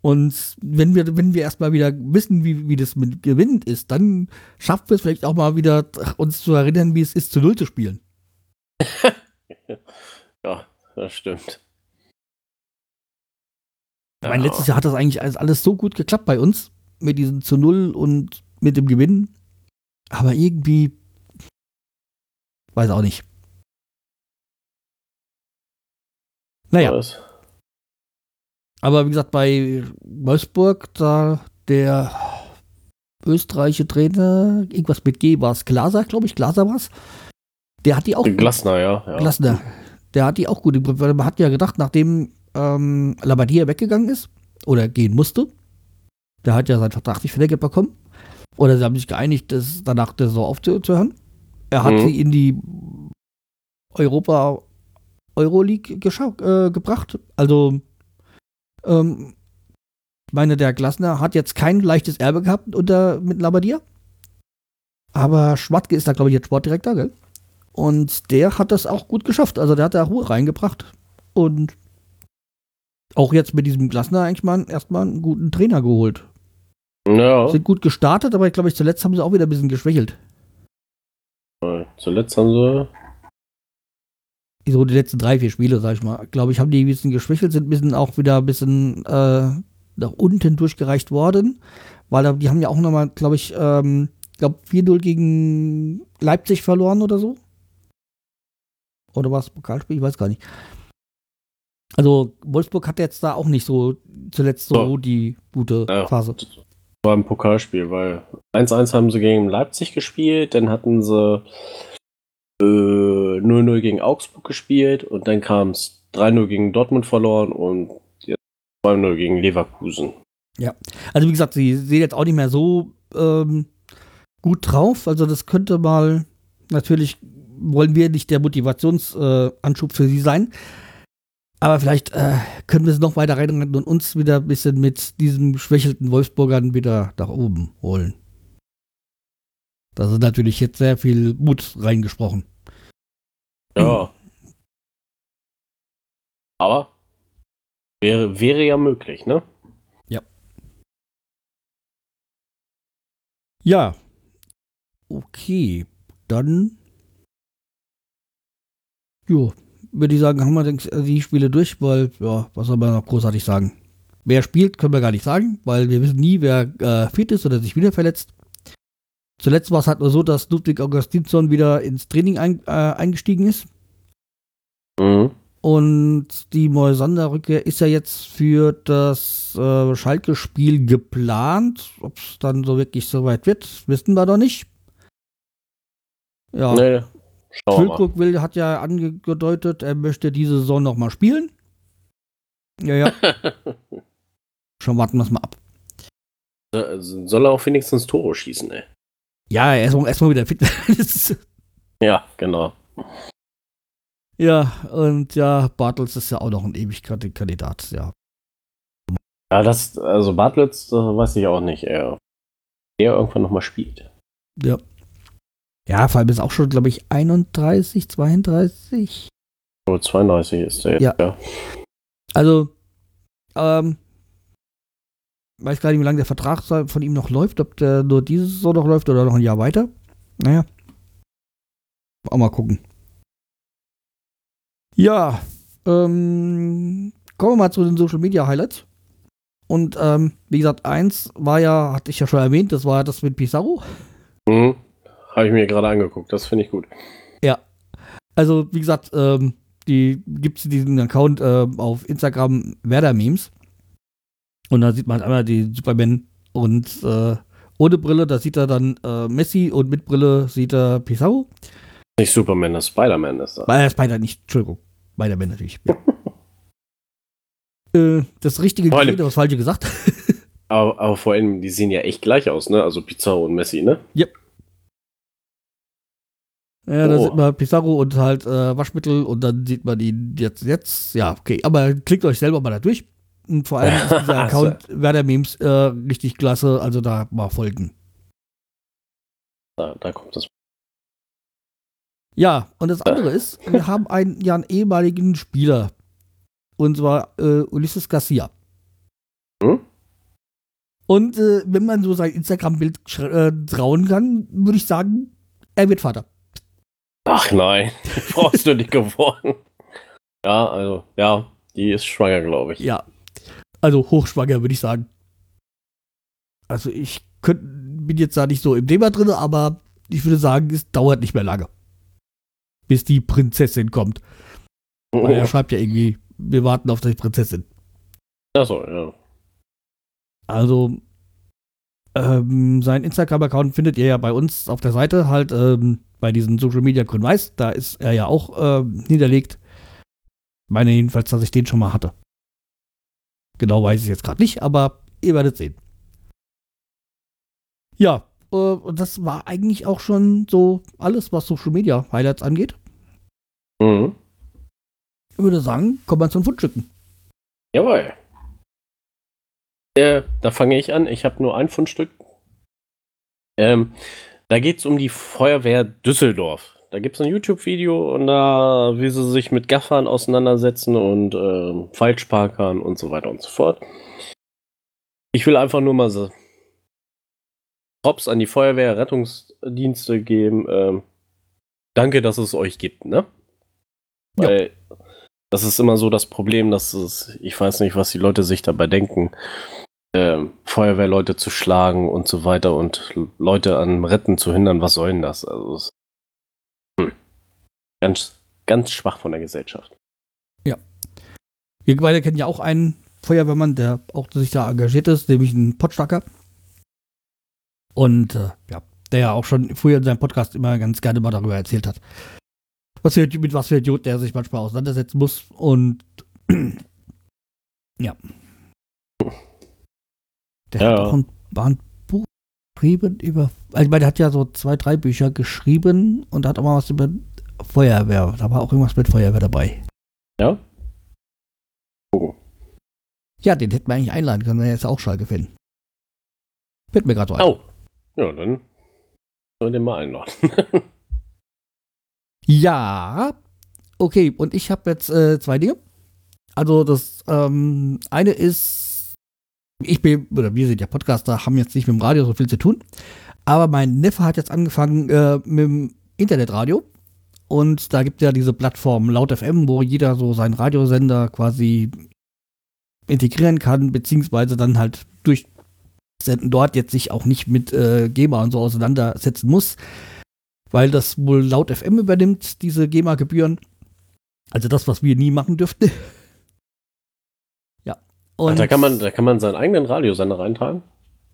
Und wenn wir, wenn wir erstmal wieder wissen, wie, wie das mit Gewinnen ist, dann schaffen wir es vielleicht auch mal wieder, uns zu erinnern, wie es ist, zu Null zu spielen. Ja, das stimmt. Ich meine, letztes Jahr hat das eigentlich alles, alles so gut geklappt bei uns, mit diesem zu Null und mit dem Gewinn. Aber irgendwie, weiß auch nicht. Naja. Das- Aber wie gesagt, bei Wolfsburg, da der österreichische Trainer, irgendwas mit G war es, Glaser, glaube ich, Glaser war es. Der hat die auch Glasner, ja. ja. Glasner. Der hat die auch gut im Griff, weil man hat ja gedacht, nachdem ähm, Labadia weggegangen ist oder gehen musste, der hat ja seinen Vertrag nicht verlängert bekommen. Oder sie haben sich geeinigt, das danach der Saison aufzuhören. Er hat Mhm. sie in die Europa Euroleague äh, gebracht. Also ähm, ich meine, der Glasner hat jetzt kein leichtes Erbe gehabt unter mit Labadia. Aber Schmatke ist da, glaube ich, jetzt Sportdirektor, gell? Und der hat das auch gut geschafft. Also der hat da Ruhe reingebracht. Und auch jetzt mit diesem Glasner eigentlich mal erstmal einen guten Trainer geholt. Ja, Sind gut gestartet, aber ich glaube, zuletzt haben sie auch wieder ein bisschen geschwächelt. Zuletzt haben sie. So die letzten drei, vier Spiele, sag ich mal, glaube ich, haben die ein bisschen geschwächelt, sind ein bisschen auch wieder ein bisschen äh, nach unten durchgereicht worden. Weil die haben ja auch nochmal, glaube ich, ähm, glaube 4-0 gegen Leipzig verloren oder so. Oder war es Pokalspiel? Ich weiß gar nicht. Also Wolfsburg hat jetzt da auch nicht so zuletzt so Ja. die gute Ja. Phase. War ein Pokalspiel, weil 1-1 haben sie gegen Leipzig gespielt, dann hatten sie äh, 0-0 gegen Augsburg gespielt und dann kam es 3-0 gegen Dortmund verloren und jetzt 2-0 gegen Leverkusen. Also wie gesagt, sie sehen jetzt auch nicht mehr so ähm, gut drauf. Also das könnte mal, natürlich wollen wir nicht der Motivationsanschub äh, für sie sein. Aber vielleicht äh, können wir es noch weiter reinrennen und uns wieder ein bisschen mit diesen geschwächelten Wolfsburgern wieder nach oben holen. Das ist natürlich jetzt sehr viel Mut reingesprochen. Ja. Aber wäre, wäre ja möglich, ne? Ja. Okay. Dann. Jo, würde ich sagen, haben wir die Spiele durch, weil, ja, was soll man noch großartig sagen? Wer spielt, können wir gar nicht sagen, weil wir wissen nie, wer äh, fit ist oder sich wieder verletzt. Zuletzt war es halt nur so, dass Ludwig Augustinsson wieder ins Training ein, äh, eingestiegen ist. Mhm. Und die Moisander-Rückkehr ist ja jetzt für das äh, Schalke-Spiel geplant. Ob es dann so wirklich so weit wird, wissen wir doch nicht. Ja, Nee. Füllkrug will, hat ja angedeutet, er möchte diese Saison noch mal spielen. Ja, ja, schon warten wir es mal ab. Also Soll er auch wenigstens Tore schießen, ey. Ja, erstmal erst wieder fit. Ja, genau. ja, und ja, Bartels ist ja auch noch ein Ewigkeitskandidat, ja. Ja, das, also Bartlitz, äh, weiß ich auch nicht, er, der irgendwann nochmal spielt. Ja. Ja, vor allem ist auch schon, glaube ich, 31, 32. Aber 32 ist er jetzt, Ja. ja. Also, ähm, weiß gar nicht, wie lange der Vertrag von ihm noch läuft, ob der nur diese Saison noch läuft oder noch ein Jahr weiter. Naja. Auch mal gucken. Ja, ähm, kommen wir mal zu den Social Media Highlights. Und ähm, wie gesagt, eins war ja, hatte ich ja schon erwähnt, das war das mit Pizarro. Mhm. Habe ich mir gerade angeguckt, das finde ich gut. Also, wie gesagt, ähm, die gibt es diesen Account äh, auf Instagram Werder Memes. Und da sieht man halt einmal die Superman und äh, ohne Brille, da sieht er dann äh, Messi und mit Brille sieht er Pizarro. Nicht Superman, das Spider-Man ist da. Äh, Spider nicht, Entschuldigung. Spider-Man natürlich. Ja. äh, das richtige aber das falsche gesagt. Aber, aber vor allem, die sehen ja echt gleich aus, ne? Also Pizarro und Messi, ne? Ja, da Oh. sieht man Pizarro und halt äh, Waschmittel und dann sieht man ihn jetzt, jetzt, ja, okay, aber klickt euch selber mal da durch. Und vor allem ist dieser Account Werder Memes äh, richtig klasse, also da mal folgen. Da, da kommt das. Ja, und das andere ist, wir haben einen, ja, einen ehemaligen Spieler. Und zwar äh, Ulysses Garcia. Hm? Und äh, wenn man so sein Instagram-Bild äh, trauen kann, würde ich sagen, er wird Vater. Ach nein, brauchst du nicht geworden. Ja, also, ja, die ist schwanger, glaube ich. Ja. Also hochschwanger, würde ich sagen. Also ich könnt, bin jetzt da nicht so im Thema drin, aber ich würde sagen, es dauert nicht mehr lange. Bis die Prinzessin kommt. Weil er schreibt ja irgendwie, wir warten auf die Prinzessin. Achso, ja. Also, ähm, sein Instagram-Account findet ihr ja bei uns auf der Seite, halt ähm, bei diesen Social Media Grün Weiß. Da ist er ja auch ähm, hinterlegt. Meine jedenfalls, dass ich den schon mal hatte. Genau weiß ich jetzt gerade nicht, aber ihr werdet sehen. Ja, äh, das war eigentlich auch schon so alles, was Social Media Highlights angeht. Mhm. Ich würde sagen, kommen wir zum Fundstücken. Jawohl. Äh, da fange ich an. Ich habe nur ein Fundstück. Ähm, da geht es um die Feuerwehr Düsseldorf. Da gibt es ein YouTube-Video und da, wie sie sich mit Gaffern auseinandersetzen und ähm, Falschparkern und so weiter und so fort. Ich will einfach nur mal so Props an die Feuerwehr, Rettungsdienste geben. Ähm, danke, dass es euch gibt, ne? Weil ja. das ist immer so das Problem, dass es, ich weiß nicht, was die Leute sich dabei denken, äh, Feuerwehrleute zu schlagen und so weiter und Leute an Retten zu hindern, was soll denn das? Also es, hm, ganz, ganz schwach von der Gesellschaft. Ja. Wir beide kennen ja auch einen Feuerwehrmann, der auch sich da engagiert ist, nämlich einen Potstacker. Und äh, ja, der ja auch schon früher in seinem Podcast immer ganz gerne mal darüber erzählt hat. Was für, mit was für Idiot der sich manchmal auseinandersetzen muss. Und ja. Der ja. hat auch ein, war ein Buch geschrieben über. Also ich meine, der hat ja so zwei, drei Bücher geschrieben und hat auch mal was über Feuerwehr. Da war auch irgendwas mit Feuerwehr dabei. Ja. Oh. Ja, den hätten wir eigentlich einladen können, der ist auch Schalke-Fan. Wird mir gerade so Oh. Ja, dann soll den mal einladen. ja. Okay, und ich habe jetzt äh, zwei Dinge. Also das ähm, eine ist, ich bin, oder wir sind ja Podcaster, haben jetzt nicht mit dem Radio so viel zu tun. Aber mein Neffe hat jetzt angefangen äh, mit dem Internetradio. Und da gibt es ja diese Plattform LautFM, wo jeder so seinen Radiosender quasi integrieren kann, beziehungsweise dann halt durch Senden dort jetzt sich auch nicht mit äh, GEMA und so auseinandersetzen muss, weil das wohl laut FM übernimmt, diese GEMA-Gebühren. Also das, was wir nie machen dürften. Und Ach, da, kann man, da kann man seinen eigenen Radiosender reintragen?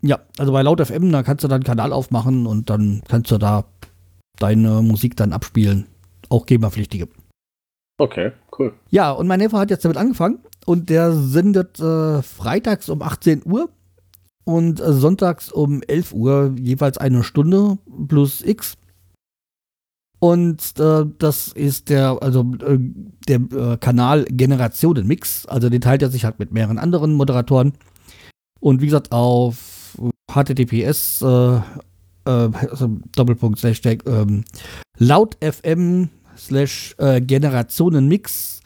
Ja, also bei Laut FM, da kannst du dann einen Kanal aufmachen und dann kannst du da deine Musik dann abspielen. Auch GEMA-pflichtige. Okay, cool. Ja, und mein Neffe hat jetzt damit angefangen und der sendet äh, freitags um 18 Uhr und äh, sonntags um 11 Uhr jeweils eine Stunde plus X. Und äh, das ist der, also äh, der äh, Kanal Generationenmix. Also den teilt er sich halt mit mehreren anderen Moderatoren. Und wie gesagt, auf HTTPS äh, äh, also Doppelpunkt slash ähm, laut FM slash äh, Generationenmix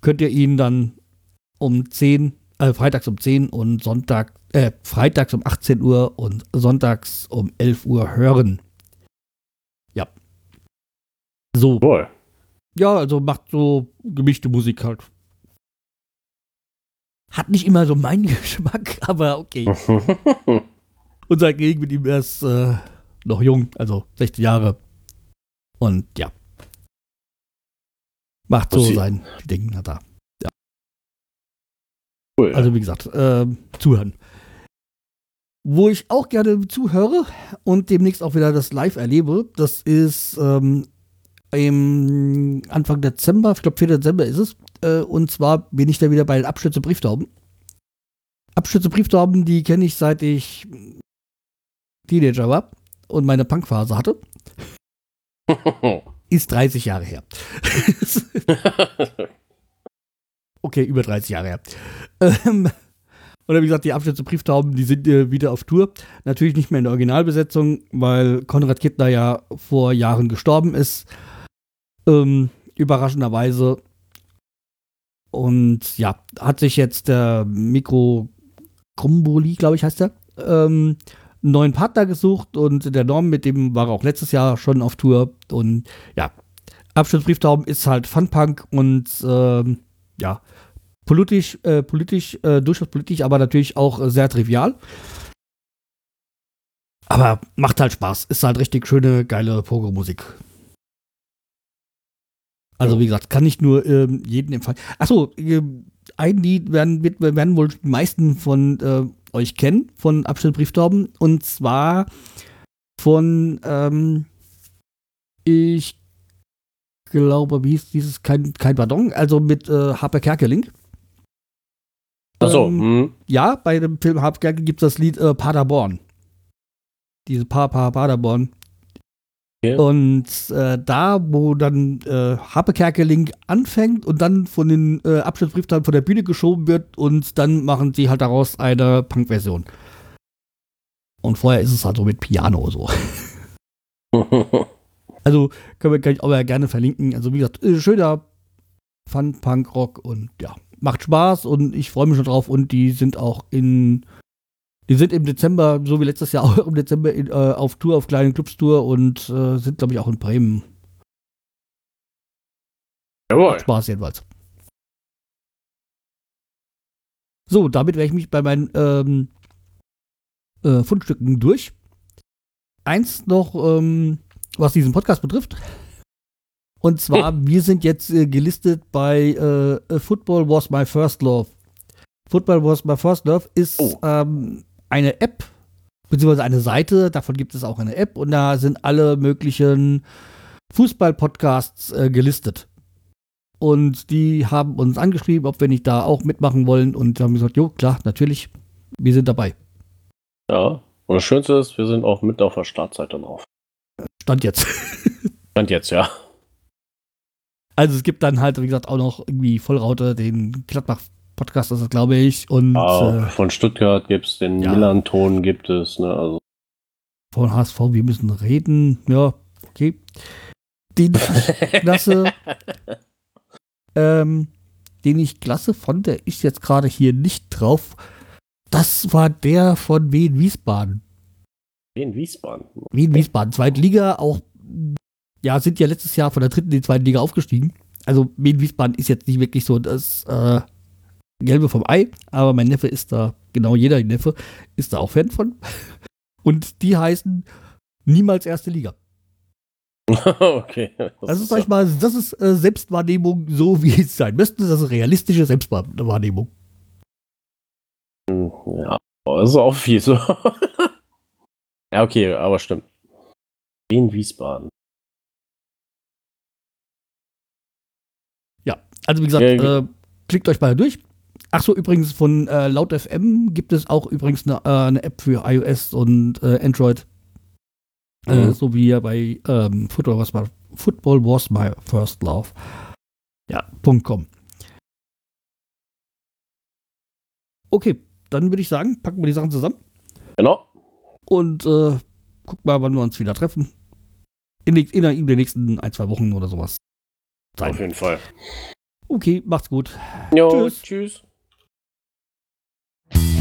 könnt ihr ihn dann um 10, äh, freitags um 10 und Sonntag, äh, freitags um 18 Uhr und sonntags um 11 Uhr hören. Ja. So. Cool. Ja, also macht so gemischte Musik halt. Hat nicht immer so meinen Geschmack, aber okay. Unser Gegen mit ihm ist äh, noch jung, also 16 Jahre. Und ja. Macht so sein Ding da. Ja. Cool. Also wie gesagt, äh, zuhören. Wo ich auch gerne zuhöre und demnächst auch wieder das live erlebe, das ist ähm, im Anfang Dezember, ich glaube 4. Dezember ist es. Äh, und zwar bin ich da wieder bei den Abschütze Brieftauben. Abschütze Brieftauben, die kenne ich seit ich Teenager war und meine Punkphase hatte. ist 30 Jahre her. okay, über 30 Jahre her. Ähm, oder wie gesagt, die Abschnitte Brieftauben, die sind äh, wieder auf Tour. Natürlich nicht mehr in der Originalbesetzung, weil Konrad Kittner ja vor Jahren gestorben ist. Ähm, überraschenderweise. Und ja, hat sich jetzt der Mikro Krumboli, glaube ich, heißt er, ähm, einen neuen Partner gesucht und der Norm, mit dem war er auch letztes Jahr schon auf Tour. Und ja, Abschlussbrieftauben ist halt Funpunk und ähm, ja, politisch, äh, politisch, äh, durchaus politisch, aber natürlich auch sehr trivial. Aber macht halt Spaß. Ist halt richtig schöne, geile Pogo-Musik. Also, wie gesagt, kann ich nur ähm, jeden empfehlen. Achso, äh, ein Lied werden, werden wohl die meisten von äh, euch kennen von Abschnittbrieftorben. Und zwar von, ähm, ich glaube, wie hieß dieses, kein, kein Pardon, also mit äh, Harper Kerkeling. Achso. Ähm, hm. Ja, bei dem Film Harper Kerkeling gibt es das Lied äh, Paderborn. Diese Pa, Pa, Paderborn. Okay. Und äh, da, wo dann äh, Harpe Kerkeling anfängt und dann von den äh, Abschnittsbrieftagen von der Bühne geschoben wird und dann machen sie halt daraus eine Punk-Version. Und vorher ist es halt so mit Piano so. also können wir gleich auch ja gerne verlinken. Also wie gesagt, äh, schöner Fun, Punk, Rock und ja, macht Spaß und ich freue mich schon drauf und die sind auch in die sind im Dezember, so wie letztes Jahr auch im Dezember in, äh, auf Tour, auf kleinen Clubstour und äh, sind, glaube ich, auch in Bremen Jawohl. Macht Spaß jedenfalls. So, damit wäre ich mich bei meinen ähm, äh, Fundstücken durch. Eins noch, ähm, was diesen Podcast betrifft. Und zwar, wir sind jetzt äh, gelistet bei äh, Football Was My First Love. Football Was My First Love ist Oh. ähm, eine App, beziehungsweise eine Seite, davon gibt es auch eine App und da sind alle möglichen Fußball-Podcasts äh, gelistet. Und die haben uns angeschrieben, ob wir nicht da auch mitmachen wollen und haben gesagt, jo, klar, natürlich, wir sind dabei. Ja. Und das Schönste ist, wir sind auch mit auf der Startseite drauf. Stand jetzt. Stand jetzt, ja. Also es gibt dann halt, wie gesagt, auch noch irgendwie Vollraute, den Gladbach-Podcast, das ist, glaube ich, und Ah, äh, von Stuttgart gibt es den ja. Milan-Ton, gibt es, ne? Also, von HSV, wir müssen reden. Ja, okay. Den ich klasse, ähm, den ich klasse fand, der ist jetzt gerade hier nicht drauf. Das war der von Wien Wiesbaden. in Wiesbaden. Wien Wiesbaden, zweite Liga, auch, ja, sind ja letztes Jahr von der dritten in die zweite Liga aufgestiegen. Also Wien Wiesbaden ist jetzt nicht wirklich so das äh, Gelbe vom Ei, aber mein Neffe ist da, genau jeder Neffe ist da auch Fan von. Und die heißen niemals erste Liga. okay. Das ist, sag ich mal, das ist äh, Selbstwahrnehmung, so wie es sein müsste. Das ist realistische Selbstwahrnehmung. Ja, das ist auch viel so. ja, okay, aber stimmt. In Wiesbaden. Also wie gesagt, Ja, äh, klickt euch mal durch. Ach so, übrigens von äh, Laut FM gibt es auch übrigens eine, äh, eine App für iOS und äh, Android. Äh, Mhm. so wie ja bei ähm, Football, was war, Football was my first love. Ja, .com. Okay, dann würde ich sagen, packen wir die Sachen zusammen Genau. und äh, gucken mal, wann wir uns wieder treffen. In, in, der- in den nächsten ein, zwei Wochen oder sowas. Auf jeden Fall. Okay, macht's gut. Jo, Tschüss. tschüss. Thank you